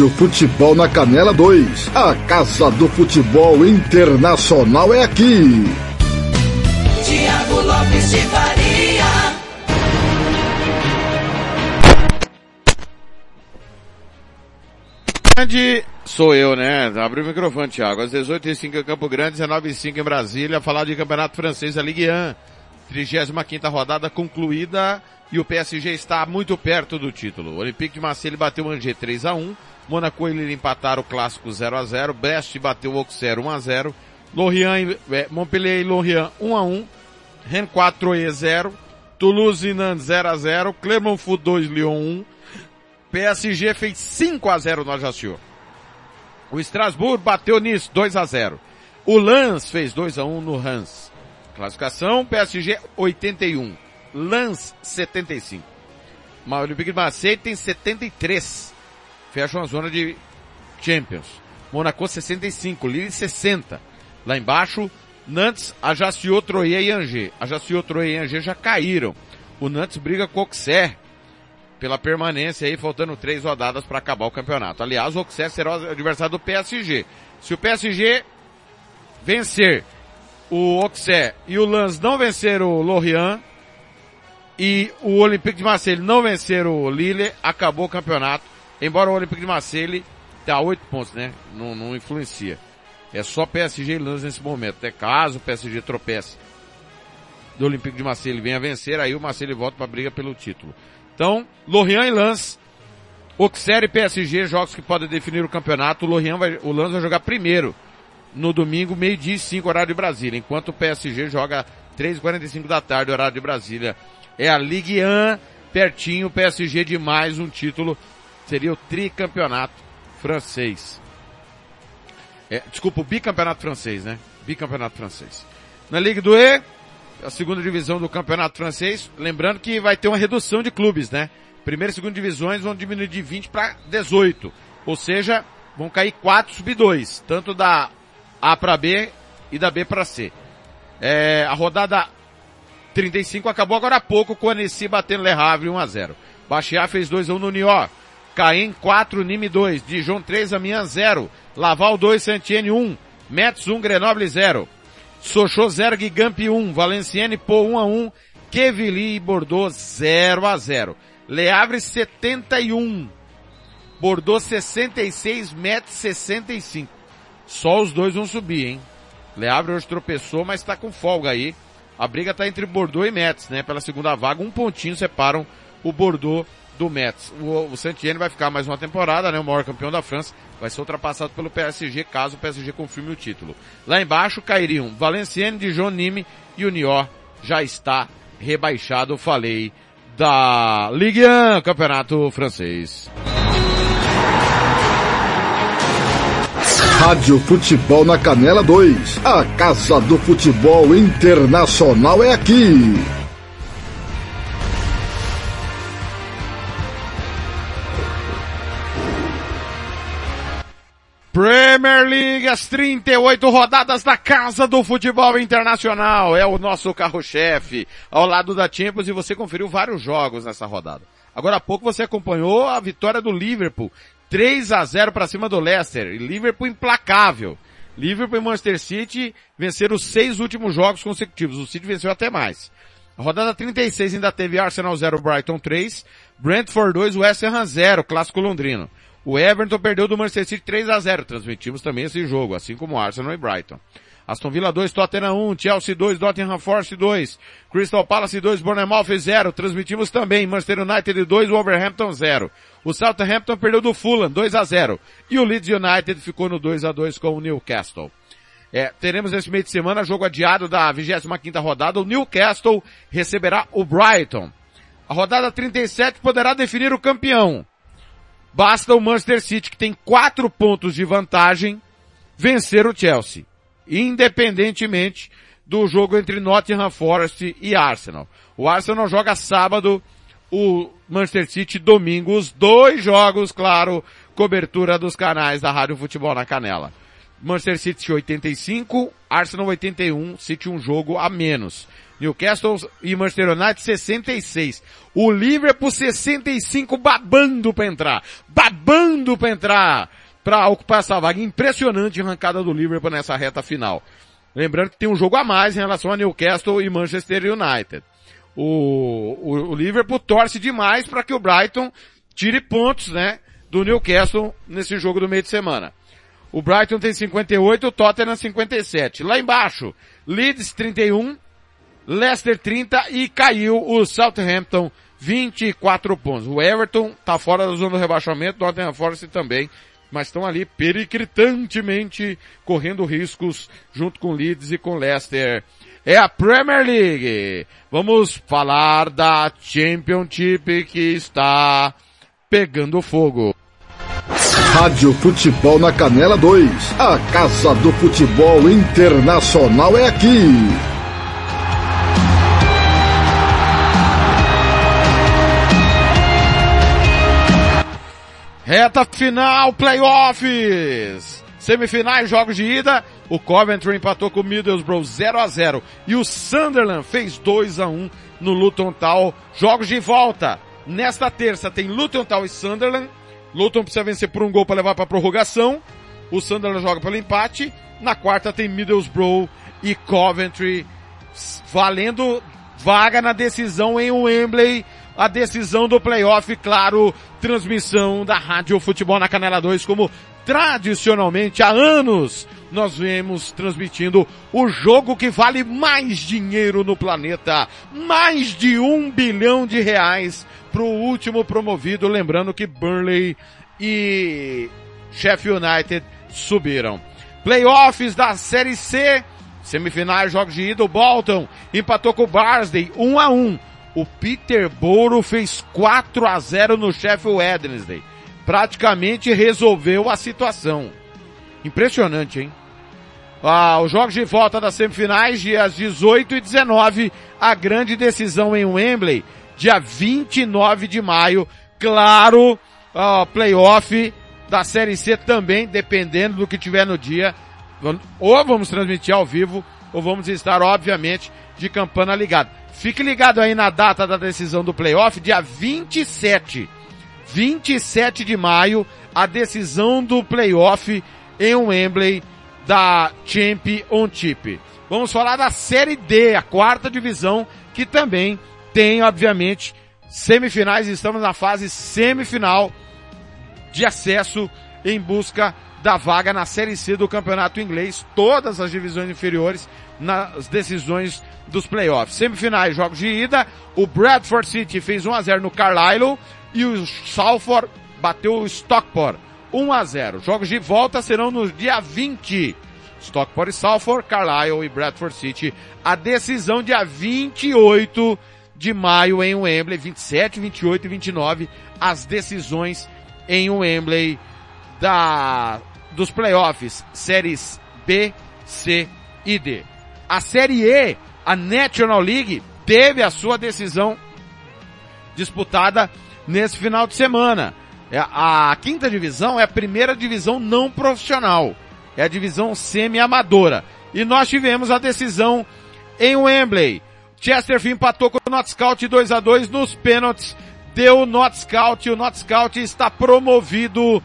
Rádio Futebol na Canela 2. A Casa do Futebol Internacional é aqui. De de Faria. Grande sou eu, né? Abre o microfone, Thiago. Às 18h05 em Campo Grande, 19h05 em Brasília, falar de Campeonato Francês da Ligue 1. 35 rodada concluída e o PSG está muito perto do título. O Olympique de Marseille bateu o Angers 3 a 1 Monaco e Lille empataram o clássico 0 a 0 Brest bateu o Auxerre 1 a 0 Lorient, eh, Montpellier e Lorient 1 a 1 Rennes 4 e 0 Toulouse e Nantes 0 a 0 Clermont Foot 2, Lyon 1 PSG fez 5 a 0 no Ajaccio. O Strasbourg bateu nisso 2 a 0 O Lens fez 2 a 1 no Hans. Classificação PSG 81. Lens 75. O Olympique de tem 73. Fecha uma zona de Champions. Monaco 65, Lille 60. Lá embaixo, Nantes, Ajaccio, Troyes e Angers. Ajaccio, Troyes e Angers já caíram. O Nantes briga com o Auxerre pela permanência aí, faltando três rodadas para acabar o campeonato. Aliás, o Auxerre será o adversário do PSG. Se o PSG vencer o Auxerre e o Lens não vencer o Lorient e o Olympique de Marseille não vencer o Lille, acabou o campeonato. Embora o Olympique de Marseille tá a oito pontos, né? Não, não influencia. É só PSG e Lens nesse momento. É caso o PSG tropece do Olympique de Marseille venha vencer, aí o Marseille volta para a briga pelo título. Então, Lorient e Lens, Auxerre e PSG, jogos que podem definir o campeonato. O vai, o Lens vai jogar primeiro no domingo, meio-dia e 5, horário de Brasília, enquanto o PSG joga 3h45 da tarde, horário de Brasília. É a Ligue 1, pertinho, PSG de mais um título, seria o tricampeonato francês. É, desculpa, o bicampeonato francês, né? Bicampeonato francês. Na Ligue do E, a segunda divisão do campeonato francês, lembrando que vai ter uma redução de clubes, né? Primeira e segunda divisões vão diminuir de 20 para 18. Ou seja, vão cair 4 sub 2, tanto da A para B e da B para C. É, a rodada 35 acabou agora há pouco com o Annecy batendo Le Havre 1 a 0. Baixia fez 2 a 1 no Niort. Caen 4, Nime 2. Dijon 3, Amiens 0. Laval 2, Santienne 1. Metz 1, Grenoble 0. Sochaux 0, Gigamp 1. Valenciennes Pau 1 a 1. Quevilly e Bordeaux 0 a 0. Le Havre 71. Bordeaux 66, Metz 65. Só os dois vão subir, hein? Le Havre hoje tropeçou, mas tá com folga aí. A briga tá entre Bordeaux e Metz, né? Pela segunda vaga, um pontinho separam o Bordeaux do Metz. O, o Santienne vai ficar mais uma temporada, né? O maior campeão da França. Vai ser ultrapassado pelo PSG, caso o PSG confirme o título. Lá embaixo cairiam Valenciennes, Dijon, Nîmes e o Niort já está rebaixado. Falei da Ligue 1, campeonato francês. Rádio Futebol na Canela 2. A Casa do Futebol Internacional é aqui. Premier League, as 38 rodadas da Casa do Futebol Internacional. É o nosso carro-chefe ao lado da Champions e você conferiu vários jogos nessa rodada. Agora há pouco você acompanhou a vitória do Liverpool. 3 a 0 para cima do Leicester. Liverpool implacável. Liverpool e Manchester City venceram os seis últimos jogos consecutivos. O City venceu até mais. A rodada 36 ainda teve Arsenal 0, Brighton 3, Brentford 2, West Ham 0, clássico londrino. O Everton perdeu do Manchester City 3 a 0. Transmitimos também esse jogo, assim como Arsenal e Brighton. Aston Villa 2, Tottenham 1, Chelsea 2, Nottingham Forest 2, Crystal Palace 2, Bournemouth 0. Transmitimos também Manchester United 2, Wolverhampton 0. O Southampton perdeu do Fulham 2 a 0. E o Leeds United ficou no 2 a 2 com o Newcastle. É, teremos esse meio de semana jogo adiado da 25ª rodada. O Newcastle receberá o Brighton. A rodada 37 poderá definir o campeão. Basta o Manchester City, que tem quatro pontos de vantagem, vencer o Chelsea. Independentemente do jogo entre Nottingham Forest e Arsenal. O Arsenal joga sábado, o Manchester City domingo, os dois jogos, claro, cobertura dos canais da Rádio Futebol na Canela. Manchester City 85, Arsenal 81, City um jogo a menos. Newcastle e Manchester United 66. O Liverpool 65 babando para entrar. Babando para entrar para ocupar essa vaga. Impressionante arrancada do Liverpool nessa reta final. Lembrando que tem um jogo a mais em relação a Newcastle e Manchester United. O, o, o Liverpool torce demais para que o Brighton tire pontos, né, do Newcastle nesse jogo do meio de semana. O Brighton tem 58, o Tottenham 57. Lá embaixo, Leeds 31, Leicester 30 e caiu o Southampton 24 pontos. O Everton tá fora da zona do rebaixamento, o Nottingham Forest também, mas estão ali periclitantemente correndo riscos junto com Leeds e com Leicester. É a Premier League. Vamos falar da Championship que está pegando fogo. Rádio Futebol na Canela 2. A Casa do Futebol Internacional é aqui. Reta final, playoffs! Semifinais, jogos de ida. O Coventry empatou com o Middlesbrough 0 a 0 e o Sunderland fez 2 a 1 no Luton Town. Jogos de volta. Nesta terça tem Luton Town e Sunderland. Luton precisa vencer por um gol para levar para prorrogação. O Sunderland joga pelo empate. Na quarta tem Middlesbrough e Coventry valendo vaga na decisão em Wembley. A decisão do playoff, claro, transmissão da Rádio Futebol na Canela 2, como tradicionalmente há anos nós vemos transmitindo o jogo que vale mais dinheiro no planeta. Mais de um bilhão de reais para o último promovido. Lembrando que Burnley e Sheffield United subiram. Playoffs da Série C. Semifinais, jogos de ida. O Bolton empatou com o Barnsley 1 a 1 O Peterborough fez 4 a 0 no Sheffield Wednesday. Praticamente resolveu a situação. Impressionante, hein? Ah, os jogos de volta das semifinais, dias 18 e 19, a grande decisão em Wembley, dia 29 de maio. Claro, ah, playoff da Série C também, dependendo do que tiver no dia. Ou vamos transmitir ao vivo, ou vamos estar, obviamente, de campana ligada. Fique ligado aí na data da decisão do playoff, dia 27. 27 de maio, a decisão do playoff em Wembley da Championship. Vamos falar da Série D, a quarta divisão, que também tem, obviamente, semifinais. Estamos na fase semifinal de acesso em busca da vaga na Série C do Campeonato Inglês. Todas as divisões inferiores nas decisões dos playoffs. Semifinais, jogos de ida. O Bradford City fez 1 a 0 no Carlisle e o Salford bateu o Stockport 1 a 0. Jogos de volta serão no dia 20. Stockport e Salford, Carlisle e Bradford City. A decisão dia 28 de maio em Wembley, 27, 28 e 29, as decisões em Wembley da dos playoffs, séries B, C e D. A série E, a National League, teve a sua decisão disputada nesse final de semana. É, a quinta divisão é a primeira divisão não profissional. É a divisão semi-amadora. E nós tivemos a decisão em Wembley. Chesterfield empatou com o Not Scout 2 a 2 nos pênaltis. Deu o Not Scout. O Not Scout está promovido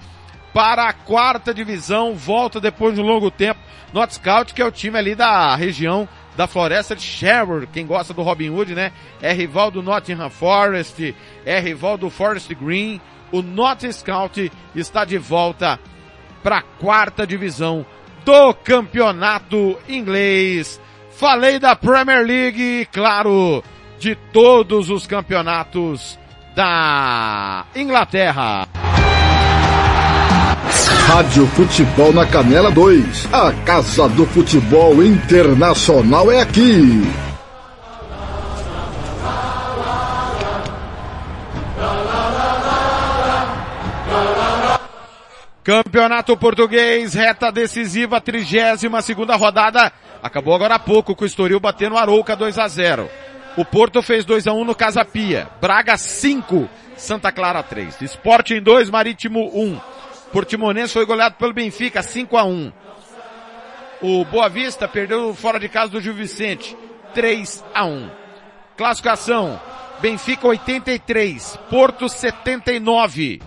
para a quarta divisão. Volta depois de um longo tempo. Not Scout, que é o time ali da região da Floresta de Sherwood. Quem gosta do Robin Hood, né? É rival do Nottingham Forest. É rival do Forest Green o Not Scout está de volta para a quarta divisão do campeonato inglês. Falei da Premier League, claro, de todos os campeonatos da Inglaterra. Rádio Futebol na Canela 2. A Casa do Futebol Internacional é aqui. Campeonato Português, reta decisiva, 32 segunda rodada. Acabou agora há pouco com o Estoril batendo Arouca 2 a 0. O Porto fez 2 a 1 no Casa Pia. Braga 5, Santa Clara 3. Sporting 2, Marítimo 1. Portimonense foi goleado pelo Benfica 5 a 1. O Boa Vista perdeu fora de casa do Gil Vicente 3 a 1. Classificação: Benfica 83, Porto 79.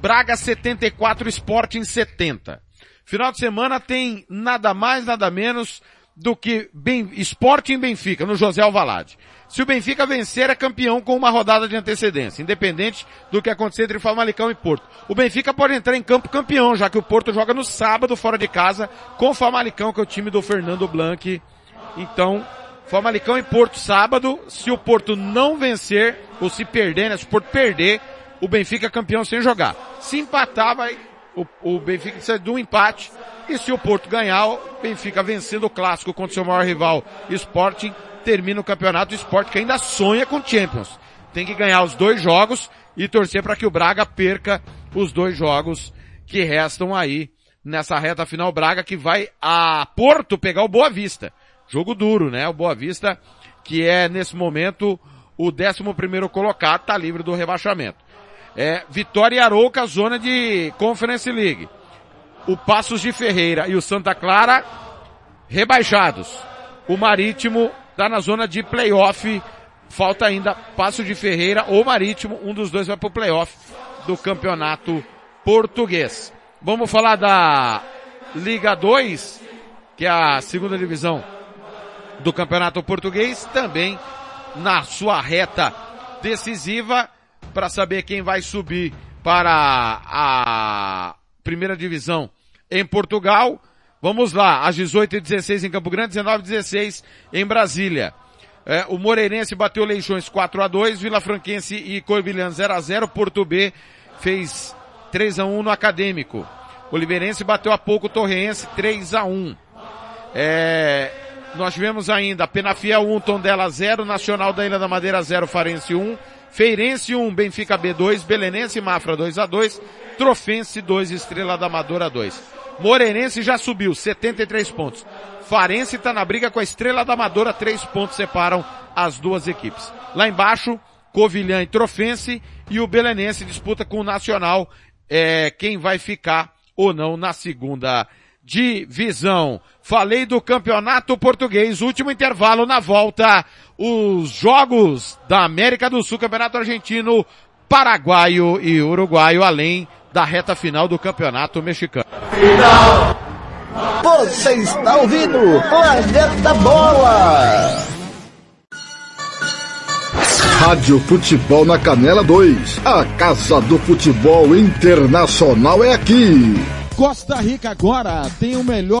Braga 74, Sporting 70. Final de semana tem nada mais, nada menos do que Sporting Benfica, no José Alvalade. Se o Benfica vencer, é campeão com uma rodada de antecedência, independente do que acontecer entre Famalicão e Porto. O Benfica pode entrar em campo campeão, já que o Porto joga no sábado, fora de casa, com o Famalicão, que é o time do Fernando Blanc. Então, Famalicão e Porto sábado, se o Porto não vencer, ou se perder, né, se o Porto perder, o Benfica é campeão sem jogar. Se empatar, vai, o, o Benfica precisa de um empate, e se o Porto ganhar, o Benfica vencendo o clássico contra o seu maior rival, Sporting, termina o campeonato, o Sport que ainda sonha com Champions. Tem que ganhar os dois jogos e torcer para que o Braga perca os dois jogos que restam aí nessa reta final. Braga que vai a Porto pegar o Boa Vista. Jogo duro, né? O Boa Vista que é nesse momento o 11 primeiro colocado, tá livre do rebaixamento. É, Vitória e Arouca, zona de Conference League. O Passos de Ferreira e o Santa Clara rebaixados. O Marítimo está na zona de playoff. Falta ainda Passo de Ferreira ou Marítimo, um dos dois vai para o playoff do campeonato português. Vamos falar da Liga 2, que é a segunda divisão do campeonato português, também na sua reta decisiva para saber quem vai subir para a primeira divisão em Portugal. Vamos lá, às 18h16 em Campo Grande, 19h16 em Brasília. É, o Moreirense bateu Leixões 4 a 2 Vila Franquense e Corbilhão 0 a 0 Porto B fez 3 a 1 no Acadêmico. Oliveirense bateu há pouco Torreense 3 a 1 é, Nós tivemos ainda Penafiel 1, Tondela 0, Nacional da Ilha da Madeira 0, Farense 1, Feirense 1, Benfica B2, Belenense e Mafra 2 a 2 Trofense 2, Estrela da Amadora 2. Moreirense já subiu, 73 pontos. Farense está na briga com a Estrela da Amadora, 3 pontos separam as duas equipes. Lá embaixo, Covilhã e Trofense e o Belenense disputa com o Nacional é, quem vai ficar ou não na segunda divisão. Falei do campeonato português, último intervalo na volta, os jogos da América do Sul, campeonato argentino, paraguaio e uruguaio, além da reta final do campeonato mexicano. Final. Você está ouvindo Planeta Bola. Rádio Futebol na Canela 2. A Casa do Futebol Internacional é aqui. Costa Rica agora tem o melhor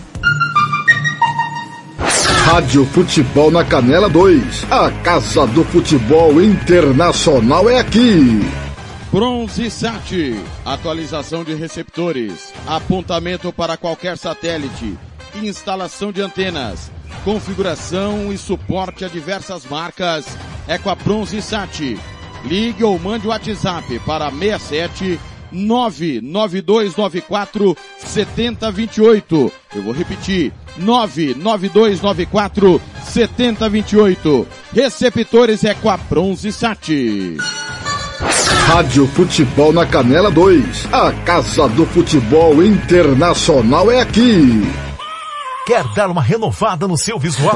Rádio Futebol na Canela 2. A Casa do Futebol Internacional é aqui. Bronze Sat, atualização de receptores, apontamento para qualquer satélite, instalação de antenas, configuração e suporte a diversas marcas é com a Bronze Sat. Ligue ou mande o WhatsApp para 67 99294 7028. Eu vou repetir. 99294 7028. Receptores é com a Bronze Sat. Rádio Futebol na Canela 2. A Casa do Futebol Internacional é aqui. Quer dar uma renovada no seu visual?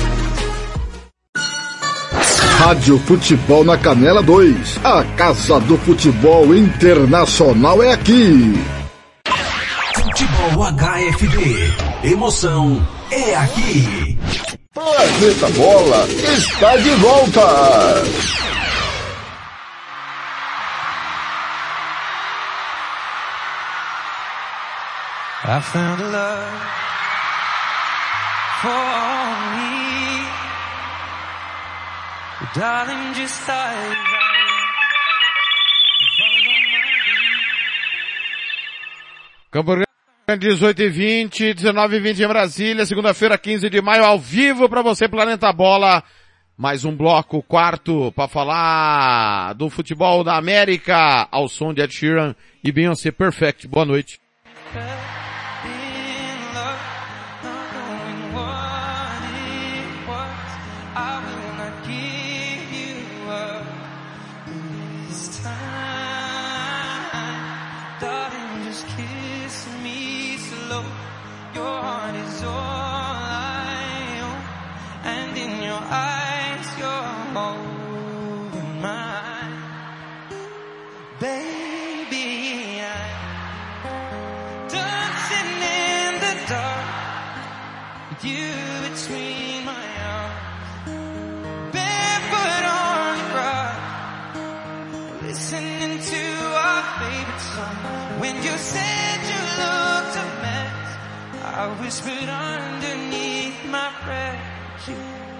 Rádio Futebol na Canela 2. A Casa do Futebol Internacional é aqui. Futebol HFB. Emoção é aqui. Planeta Bola está de volta. I found a love for Darling, just dive Campo Grande 18 e 20, 19 e 20 em Brasília, segunda-feira, 15 de maio, ao vivo para você, Planeta Bola. Mais um bloco, quarto, para falar do futebol da América, ao som de Ed Sheeran e Beyoncé Perfect. Boa noite. Eyes, you're holding mine. Baby, I'm dancing in the dark. With you between my arms. Barefoot on the ground. Listening to our favorite song. When you said you looked a mess, I whispered underneath my breath. You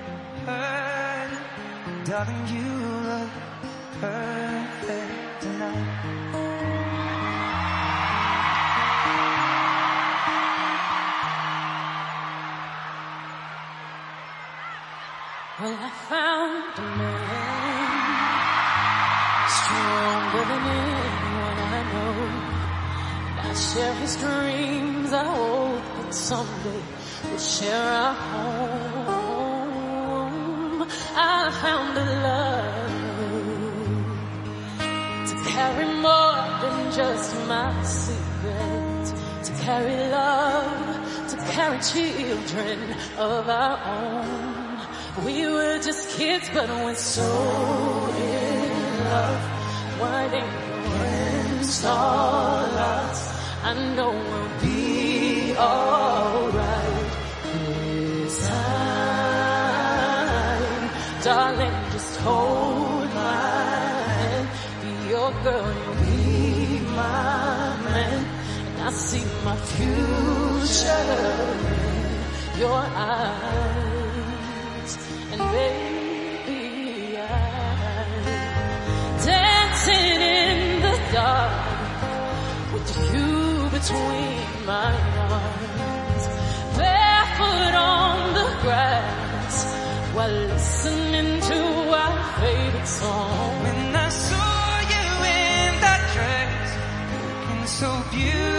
it. Darling, you look perfect tonight. Carry love, to carry children of our own. We were just kids, but we're so in love. Why didn't when starlights? I know we'll be alright my future in your eyes. And baby, I'm dancing in the dark with you between my arms, barefoot on the grass while listening to our favorite song. When I saw you in that dress, looking so beautiful.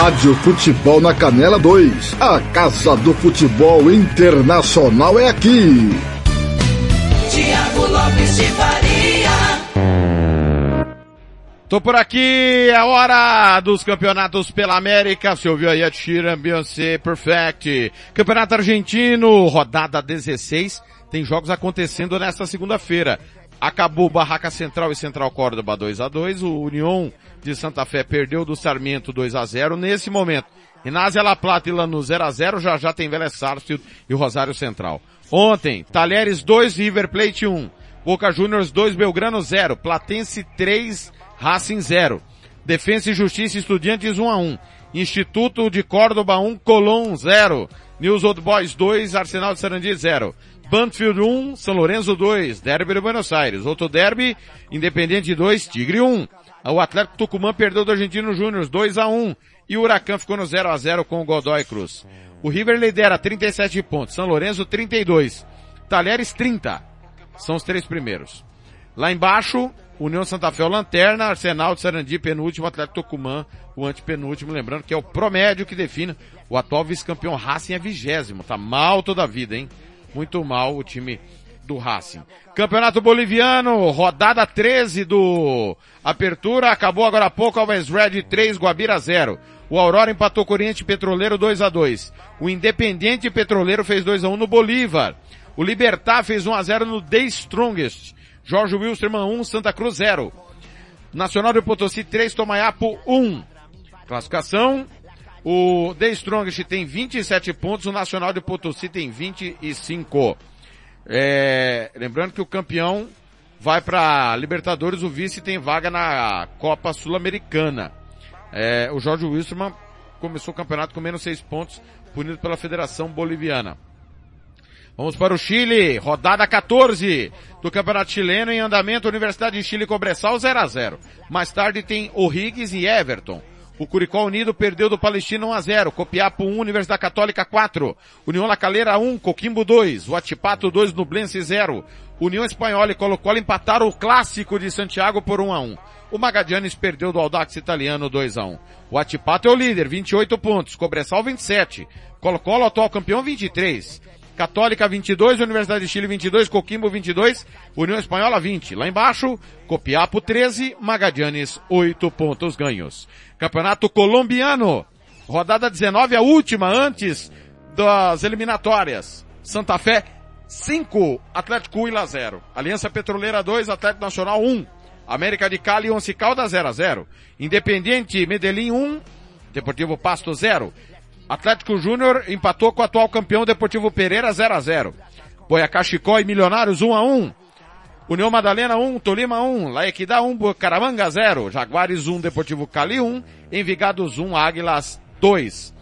Rádio Futebol na Canela 2. A Casa do Futebol Internacional é aqui. Tiago Lopes de Faria. Tô por aqui, é hora dos campeonatos pela América. Você ouviu aí a Sheeran, Beyoncé, Perfect. Campeonato Argentino, rodada 16. Tem jogos acontecendo nesta segunda-feira. Acabou Barraca Central e Central Córdoba 2 a 2 O União de Santa Fé perdeu do Sarmiento 2 a 0 Nesse momento, Inásia La Plata e Lanús 0 a 0 Já já tem Vélez Sarsfield e Rosário Central. Ontem, Talheres 2, River Plate 1. Boca Juniors 2, Belgrano 0. Platense 3, Racing 0. Defensa e Justiça Estudiantes 1 a 1. Instituto de Córdoba 1, Colón 0. News Old Boys 2, Arsenal de Sarandi 0. Banfield 1, São Lourenço 2, Derby de Buenos Aires. Outro derby, Independente 2, Tigre 1. O Atlético Tucumã perdeu do Argentino Júnior 2 a 1 e o Huracan ficou no 0 a 0 com o Godoy Cruz. O River lidera 37 pontos, São Lourenço 32, Talheres 30. São os três primeiros. Lá embaixo, União Santa Fé, Lanterna, Arsenal de Sarandi, penúltimo, Atlético Tucumã, o antepenúltimo, lembrando que é o promédio que define o atual vice-campeão Racing é vigésimo, tá mal toda a vida, hein? Muito mal o time do Racing. Campeonato Boliviano, rodada 13 do Apertura, acabou agora há pouco, Alves Red 3, Guabira 0. O Aurora empatou Oriente Petroleiro 2 a 2 O Independente Petroleiro fez 2 a 1 no Bolívar. O Libertar fez 1 a 0 no The Strongest. Jorge Wilstermann 1, Santa Cruz 0. Nacional de Potosí 3, Tomayapo 1. Classificação. O The Strongest tem 27 pontos, o Nacional de Potosí tem 25. É, lembrando que o campeão vai para Libertadores, o vice tem vaga na Copa Sul-Americana. É, o Jorge Wilstermann começou o campeonato com menos 6 pontos, punido pela Federação Boliviana. Vamos para o Chile, rodada 14 do Campeonato Chileno em andamento, Universidade de Chile Cobressal 0 a 0. Mais tarde tem O'Higgins e Everton. O Curicó Unido perdeu do Palestino 1 a 0. Copiapo 1, Universidade Católica 4. União La Calera 1, Coquimbo 2. O Atipato 2, Nublense 0. União Espanhola e Colo-Colo empataram o clássico de Santiago por 1 a 1. O Magadianes perdeu do Audax Italiano 2 a 1. O Atipato é o líder, 28 pontos. Cobressal 27. Colo-Colo atual campeão 23. Católica 22, Universidade de Chile 22, Coquimbo 22, União Espanhola 20. Lá embaixo, Copiapo 13, Magadianes 8 pontos ganhos. Campeonato Colombiano, rodada 19, a última antes das eliminatórias. Santa Fé 5, Atlético Huila 0. Aliança Petroleira 2, Atlético Nacional 1. América de Cali e Once Caldas 0 a 0. Independiente Medellín 1, Deportivo Pasto 0. Atlético Júnior empatou com o atual campeão Deportivo Pereira 0 a 0. Boiacá Chicó e Milionários 1 a 1. União Madalena 1, Tolima 1, Laequidá 1, Bucaramanga 0, Jaguares 1, Deportivo Cali 1, Envigados 1, Águilas 2.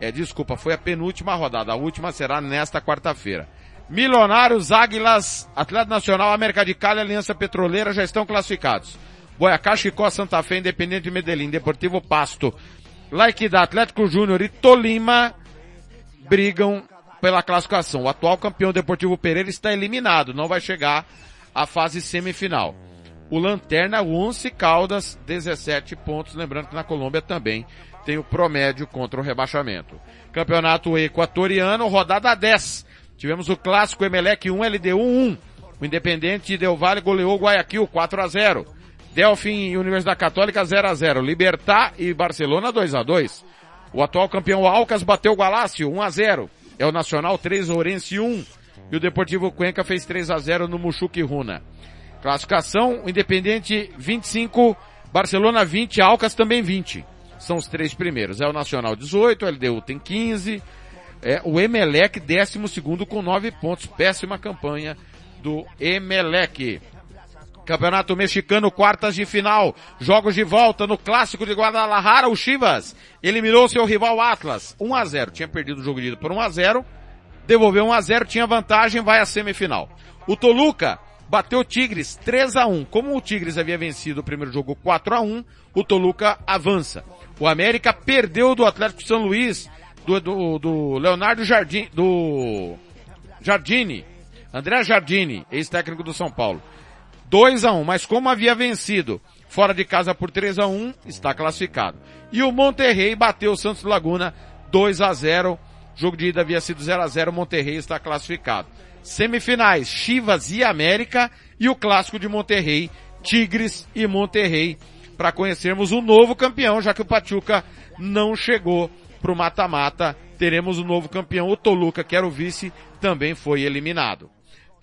É, desculpa, foi a penúltima rodada, a última será nesta quarta-feira. Milionários, Águilas, Atlético Nacional, América de Cali, Aliança Petroleira já estão classificados. Boiacá, Chicó, Santa Fé, Independente de Medellín, Deportivo Pasto, Laiquidá, Atlético Júnior e Tolima brigam pela classificação. O atual campeão Deportivo Pereira está eliminado, não vai chegar à fase semifinal. O Lanterna, Once Caldas, 17 pontos. Lembrando que na Colômbia também tem o promédio contra o rebaixamento. Campeonato Equatoriano, rodada 10. Tivemos o clássico Emelec 1, LDU 1. O Independente Del Valle goleou o Guayaquil 4 a 0. Delfim e Universidade Católica 0 a 0 Libertar e Barcelona 2 a 2 O atual campeão Alcas bateu o Galácio 1 a 0 É o Nacional 3, Ourense 1. E o Deportivo Cuenca fez 3 a 0 no Muxuque Runa. Classificação, Independente 25, Barcelona 20, Alcas também 20. São os três primeiros. É o Nacional 18, o LDU tem 15. É o Emelec 12 segundo com 9 pontos. Péssima campanha do Emelec. Campeonato Mexicano, quartas de final. Jogos de volta no clássico de Guadalajara, o Chivas eliminou seu rival Atlas. 1 a 0 Tinha perdido o jogo de ida por 1 a 0 Devolveu 1 a 0 tinha vantagem, vai à semifinal. O Toluca bateu o Tigres 3 a 1 Como o Tigres havia vencido o primeiro jogo 4 a 1 o Toluca avança. O América perdeu do Atlético São Luís, do, do, do Leonardo Jardim, do Jardine, André Jardine, ex-técnico do São Paulo. 2 a 1 mas como havia vencido fora de casa por 3 a 1 está classificado. E o Monterrey bateu o Santos Laguna 2 a 0 jogo de ida havia sido 0 a 0 Monterrey está classificado. Semifinais, Chivas e América e o clássico de Monterrey, Tigres e Monterrey, para conhecermos o novo campeão, já que o Pachuca não chegou para o mata-mata. Teremos o novo campeão, o Toluca, que era o vice, também foi eliminado.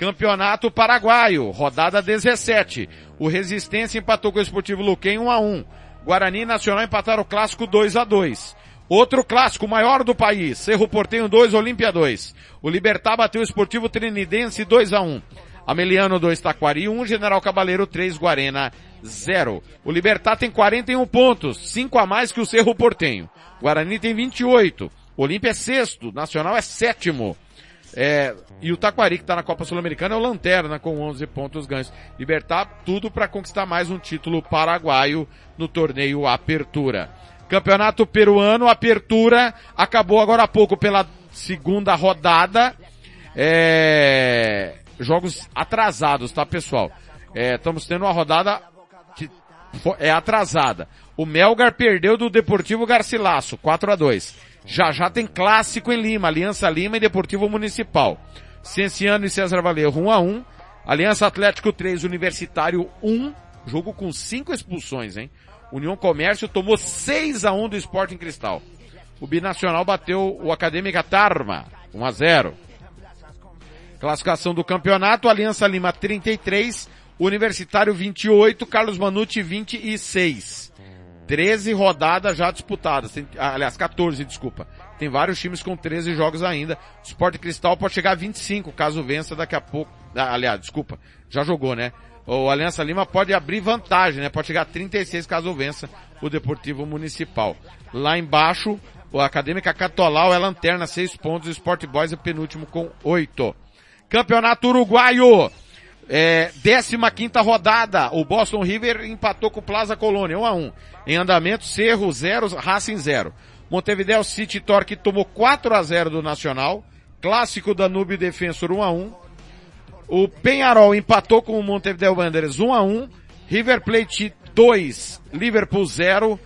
Campeonato Paraguaio, rodada 17. O Resistência empatou com o Esportivo Luquem 1 a 1. Guarani e Nacional empataram o clássico 2 a 2. Outro clássico maior do país, Cerro Portenho 2, Olímpia 2. O Libertar bateu o Esportivo Trinidense 2 a 1. Ameliano 2, Taquari 1, General Cabaleiro 3, Guarena 0. O Libertar tem 41 pontos, 5 a mais que o Cerro Portenho. Guarani tem 28. Olímpia é sexto, Nacional é sétimo. É, e o Taquari, que está na Copa Sul-Americana, é o Lanterna com 11 pontos ganhos. Libertar tudo para conquistar mais um título paraguaio no torneio Apertura. Campeonato Peruano, Apertura, acabou agora há pouco pela segunda rodada. É, jogos atrasados, tá pessoal? É, estamos tendo uma rodada que é atrasada. O Melgar perdeu do Deportivo Garcilasso, 4 a 2 já já tem clássico em Lima, Aliança Lima e Deportivo Municipal. Cienciano e César Valerro 1 a 1 Aliança Atlético 3, Universitário 1, jogo com 5 expulsões, hein? União Comércio tomou 6 a 1 do Sporting Cristal. O Binacional bateu o Acadêmica Tarma, 1 a 0. Classificação do campeonato, Aliança Lima 33, Universitário 28, Carlos Manucci 26. 13 rodadas já disputadas. Tem, aliás, 14, desculpa. Tem vários times com 13 jogos ainda. O Sport Cristal pode chegar a 25, caso vença daqui a pouco. Ah, aliás, desculpa. Já jogou, né? O Aliança Lima pode abrir vantagem, né? Pode chegar a 36 caso vença o Deportivo Municipal. Lá embaixo, o Acadêmica Catolau é lanterna, 6 pontos. O Sport Boys é penúltimo com 8. Campeonato Uruguaio. É, 15 quinta rodada, o Boston River empatou com o Plaza Colônia, 1 a 1 Em andamento, Cerro 0, Racing 0. Montevideo City Torque tomou 4 a 0 do Nacional. Clássico Danube Defensor 1 a 1 O Penharol empatou com o Montevideo Wanderers 1 a 1 River Plate 2, Liverpool 0.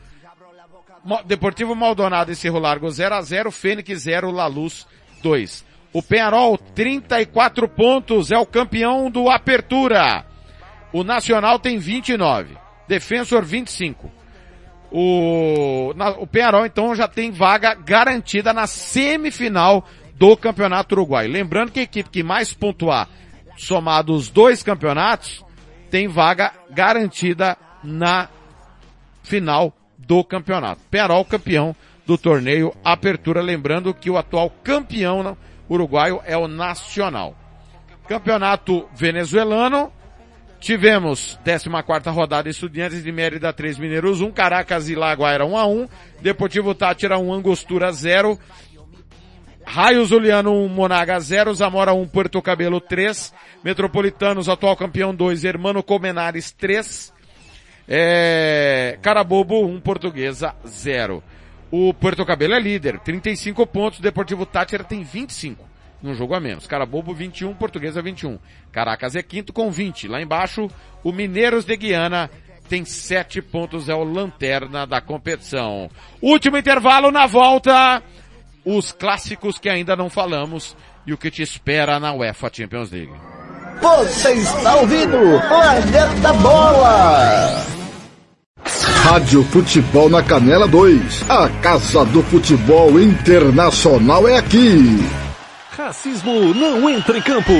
Deportivo Maldonado e Cerro Largo 0 a 0 Fênix 0, La Luz 2. O Penharol, 34 pontos, é o campeão do Apertura. O Nacional tem 29. Defensor 25. O, na, o Penharol então já tem vaga garantida na semifinal do Campeonato Uruguai. Lembrando que a equipe que mais pontuar, somado os dois campeonatos, tem vaga garantida na final do campeonato. Penharol campeão do torneio Apertura, lembrando que o atual campeão uruguaio é o Nacional. Campeonato venezuelano, tivemos 14 rodada Estudiantes de Mérida 3 Mineiros 1, Caracas e Laguaira 1 a 1, Deportivo Tátira 1, Angostura 0, Raio Zuliano 1, Monaga 0, Zamora 1, Porto Cabelo 3, Metropolitanos, atual campeão 2, Hermano Comenares 3, é, Carabobo 1, Portuguesa 0. O Porto Cabelo é líder, 35 pontos, o Deportivo Tátira tem 25 num jogo a menos. Carabobo 21, Portuguesa 21. Caracas é quinto com 20. Lá embaixo, o Mineiros de Guiana tem 7 pontos, é o lanterna da competição. Último intervalo na volta, os clássicos que ainda não falamos e o que te espera na UEFA Champions League. Você está ouvindo Planeta Bola! Rádio Futebol na Canela 2. A Casa do Futebol Internacional é aqui. Racismo não entra em campo.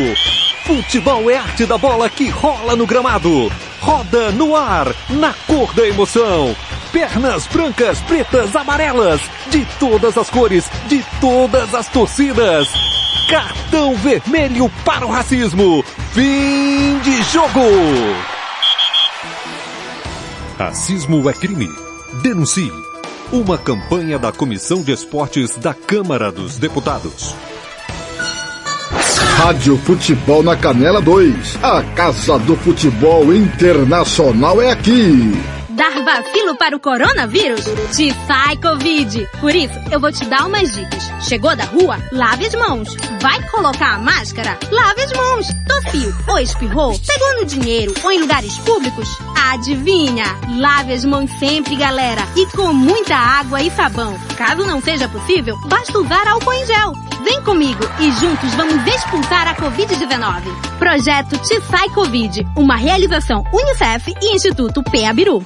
Futebol é arte da bola que rola no gramado. Roda no ar, na cor da emoção. Pernas brancas, pretas, amarelas. De todas as cores, de todas as torcidas. Cartão vermelho para o racismo. Fim de jogo. Racismo é crime. Denuncie. Uma campanha da Comissão de Esportes da Câmara dos Deputados. Rádio Futebol na Canela 2. A Casa do Futebol Internacional é aqui. Dar vacilo para o coronavírus? Te sai Covid. Por isso, eu vou te dar umas dicas. Chegou da rua? Lave as mãos. Vai colocar a máscara? Lave as mãos. Tossiu ou espirrou? Pegou no dinheiro ou em lugares públicos? Adivinha? Lave as mãos sempre, galera. E com muita água e sabão. Caso não seja possível, basta usar álcool em gel. Vem comigo e juntos vamos expulsar a Covid-19. Projeto Te Sai Covid. Uma realização Unicef e Instituto Peabiru.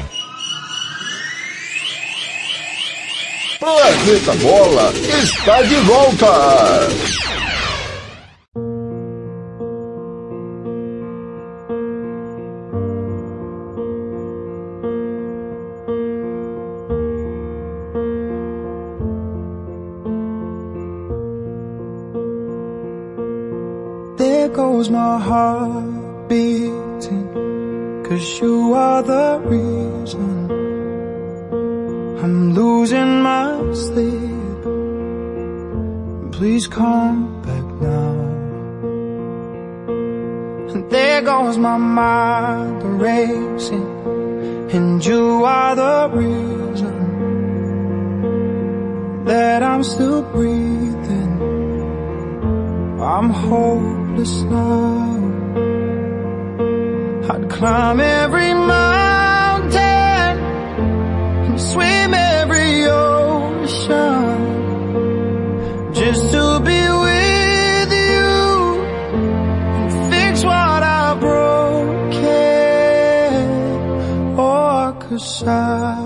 Planeta Bola está de volta. There goes my heart beating Cause you are the reason I'm losing my sleep. Please come back now. And there goes my mind racing And you are the reason That I'm still breathing. I'm hopeless now. I'd climb every mountain and swim every Ta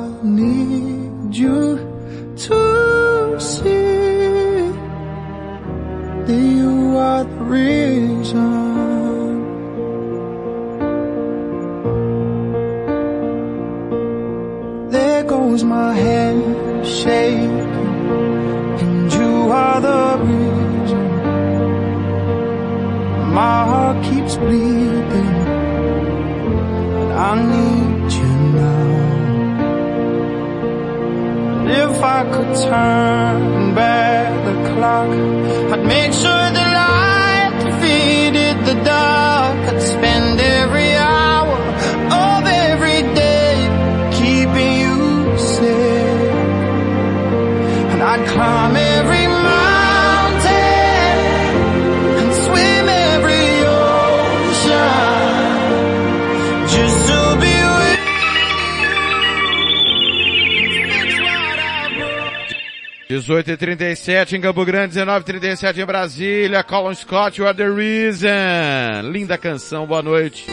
turn 18 e 37 em Campo Grande, 19 e 37 em Brasília. Colin Scott, You Are The Reason. Linda canção, boa noite.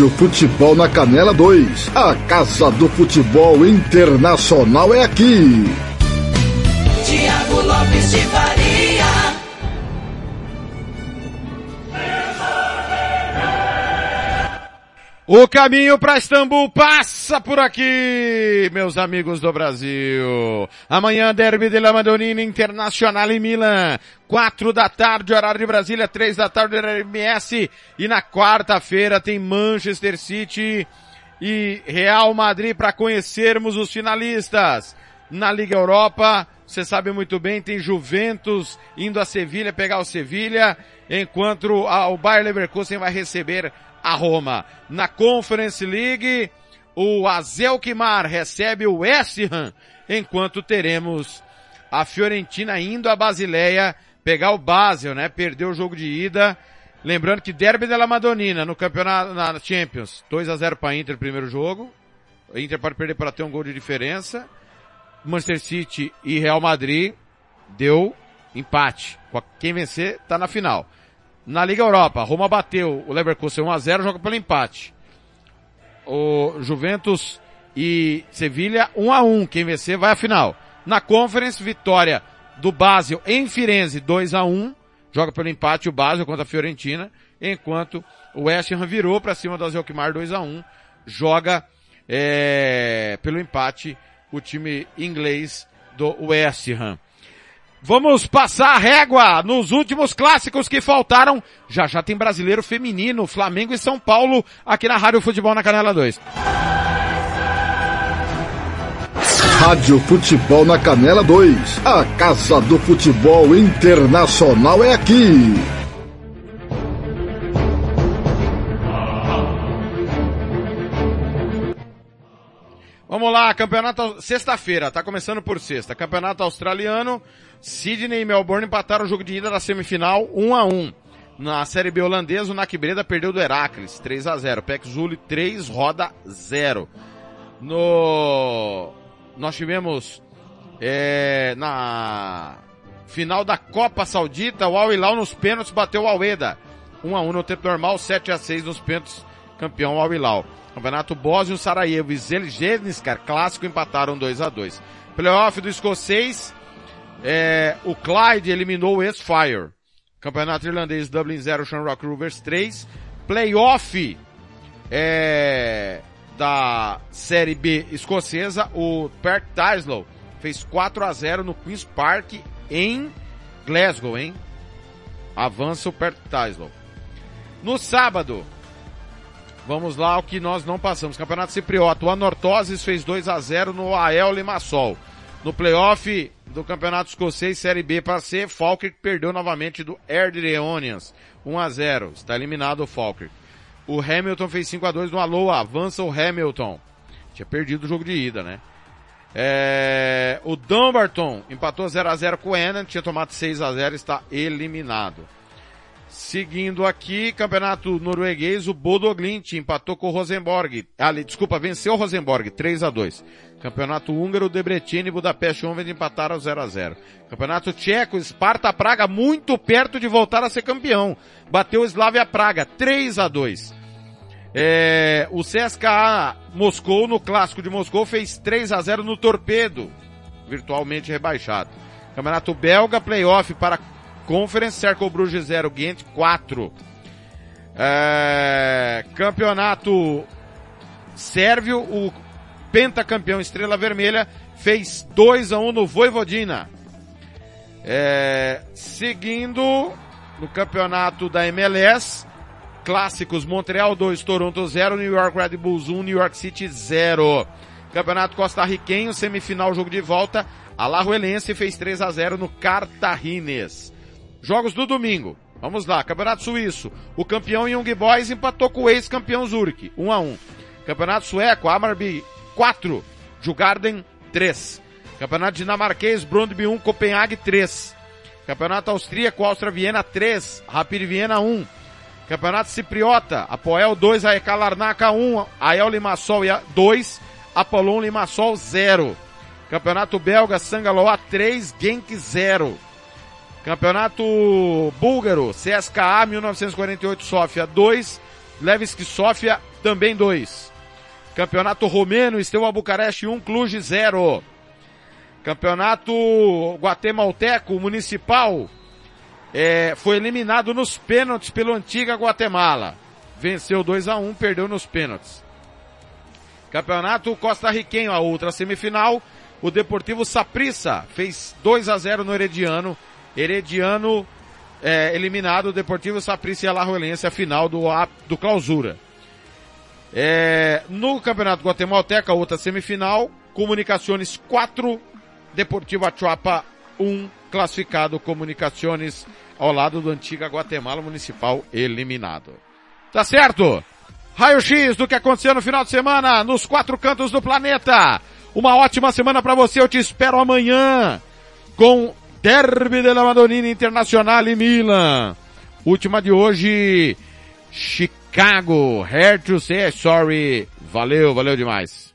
Rádio Futebol na Canela 2. A Casa do Futebol Internacional é aqui. Tiago Lopes de Faria. O caminho para Istambul passa por aqui, meus amigos do Brasil. Amanhã, Derby de la Madonina Internacional em Milan. Quatro da tarde, horário de Brasília, três da tarde, horário MS. E na quarta-feira tem Manchester City e Real Madrid para conhecermos os finalistas. Na Liga Europa, você sabe muito bem, tem Juventus indo a Sevilha pegar o Sevilha, enquanto o Bayer Leverkusen vai receber a Roma. Na Conference League, o Azelkmar recebe o West Ham, enquanto teremos a Fiorentina indo a Basileia pegar o Basel, né? Perdeu o jogo de ida. Lembrando que Derby della Madonina no campeonato, na Champions, 2 a 0 para Inter primeiro jogo. Inter pode perder para ter um gol de diferença. Manchester City e Real Madrid deu empate. Quem vencer tá na final. Na Liga Europa, Roma bateu o Leverkusen 1 a 0, joga pelo empate. O Juventus e Sevilha 1 a 1, quem vencer vai à final. Na Conference, vitória do Basel em Firenze 2 a 1, joga pelo empate o Basel contra a Fiorentina, enquanto o West Ham virou para cima do Azelkmar 2 a 1, joga é, pelo empate o time inglês do West Ham. Vamos passar a régua nos últimos clássicos que faltaram. Já já tem brasileiro feminino, Flamengo e São Paulo, aqui na Rádio Futebol na Canela 2. Rádio Futebol na Canela 2. A Casa do Futebol Internacional é aqui. Vamos lá, campeonato sexta-feira, tá começando por sexta. Campeonato australiano, Sydney e Melbourne empataram o jogo de ida da semifinal 1 a 1. Na Série B holandesa, o Nac Breda perdeu do Heracles 3 a 0. Pex Zuli 3 roda 0. No nós tivemos é, na final da Copa Saudita, o Al Hilal nos pênaltis bateu o Aleda. 1 a 1 no tempo normal, 7 a 6 nos pênaltis, campeão Al Hilal. Campeonato Bósnio, Sarajevo e clássico, empataram 2 a 2 Playoff do escocês, é, o Clyde eliminou o ex-Fire. Campeonato irlandês, Dublin 0, Shamrock Rovers 3. Playoff, é, da Série B escocesa, o Perth Tyslow fez 4 a 0 no Queen's Park em Glasgow, hein? Avança o Perth Tyslow. No sábado, Vamos lá, o que nós não passamos. Campeonato Cipriota. O Anortoses fez 2 a 0 no AEL Limassol. No playoff do Campeonato Escocês Série B para C, Falkirk perdeu novamente do Erdreonians. 1 a 0. Está eliminado o Falkirk. O Hamilton fez 5 a 2 no Aloha. Avança o Hamilton. Tinha perdido o jogo de ida, né? É... O Dumbarton empatou 0 a 0 com o Enan. Tinha tomado 6 a 0 está eliminado. Seguindo aqui, campeonato norueguês, o Bodo Glimt empatou com o Rosenborg. Ali, desculpa, venceu o Rosenborg, 3 a 2 Campeonato húngaro, Debrecen e Budapeste Honved empataram 0 a 0 Campeonato tcheco, Sparta Praga muito perto de voltar a ser campeão. Bateu o Slavia Praga, 3 a 2 é, o CSKA Moscou, no clássico de Moscou, fez 3 a 0 no Torpedo, virtualmente rebaixado. Campeonato belga, playoff para Conference, Cercle Bruges 0, Ghent 4. É, campeonato Sérvio, o pentacampeão Estrela Vermelha fez 2 a 1 no Voivodina. É, seguindo no campeonato da MLS, clássicos Montreal 2, Toronto 0, New York Red Bulls 1, New York City 0. Campeonato costarriquenho, semifinal jogo de volta, Alajuelense fez 3 a 0 no Cartagines. Jogos do domingo. Vamos lá, Campeonato Suíço. O campeão Young Boys empatou com o ex-campeão Zurich, 1 a 1. Campeonato Sueco, Amarby 4, Jugarden 3. Campeonato Dinamarquês, Brondby 1, Copenhague 3. Campeonato Austríaco, Áustria Viena 3, Rapid Viena 1. Campeonato Cipriota, Apoel 2, AEK Larnaca 1, Ael Limassol 2, Apollon Limassol 0. Campeonato Belga, Sangaloa 3, Genk 0. Campeonato Búlgaro, CSKA 1948 Sofia 2, Levski Sofia também 2. Campeonato Romeno, Steaua Bucareste 1, Cluj 0. Campeonato Guatemalteco Municipal é, foi eliminado nos pênaltis pelo Antiga Guatemala. Venceu 2 a 1 perdeu nos pênaltis. Campeonato Costa Riquenho, a outra semifinal, o Deportivo Saprissa fez 2 a 0 no Herediano Herediano é, eliminado, Deportivo Saprissa e Alajuelense, a final do, do clausura. É, no Campeonato Guatemalteca, outra semifinal, Comunicações 4, Deportivo Achuapa 1, classificado Comunicações ao lado do Antiga Guatemala Municipal eliminado. Tá certo? Raio-X do que aconteceu no final de semana nos quatro cantos do planeta. Uma ótima semana para você, eu te espero amanhã com Derby della Madonnina Internacional e Milan. Última de hoje, Chicago. Here to say sorry. Valeu, valeu demais.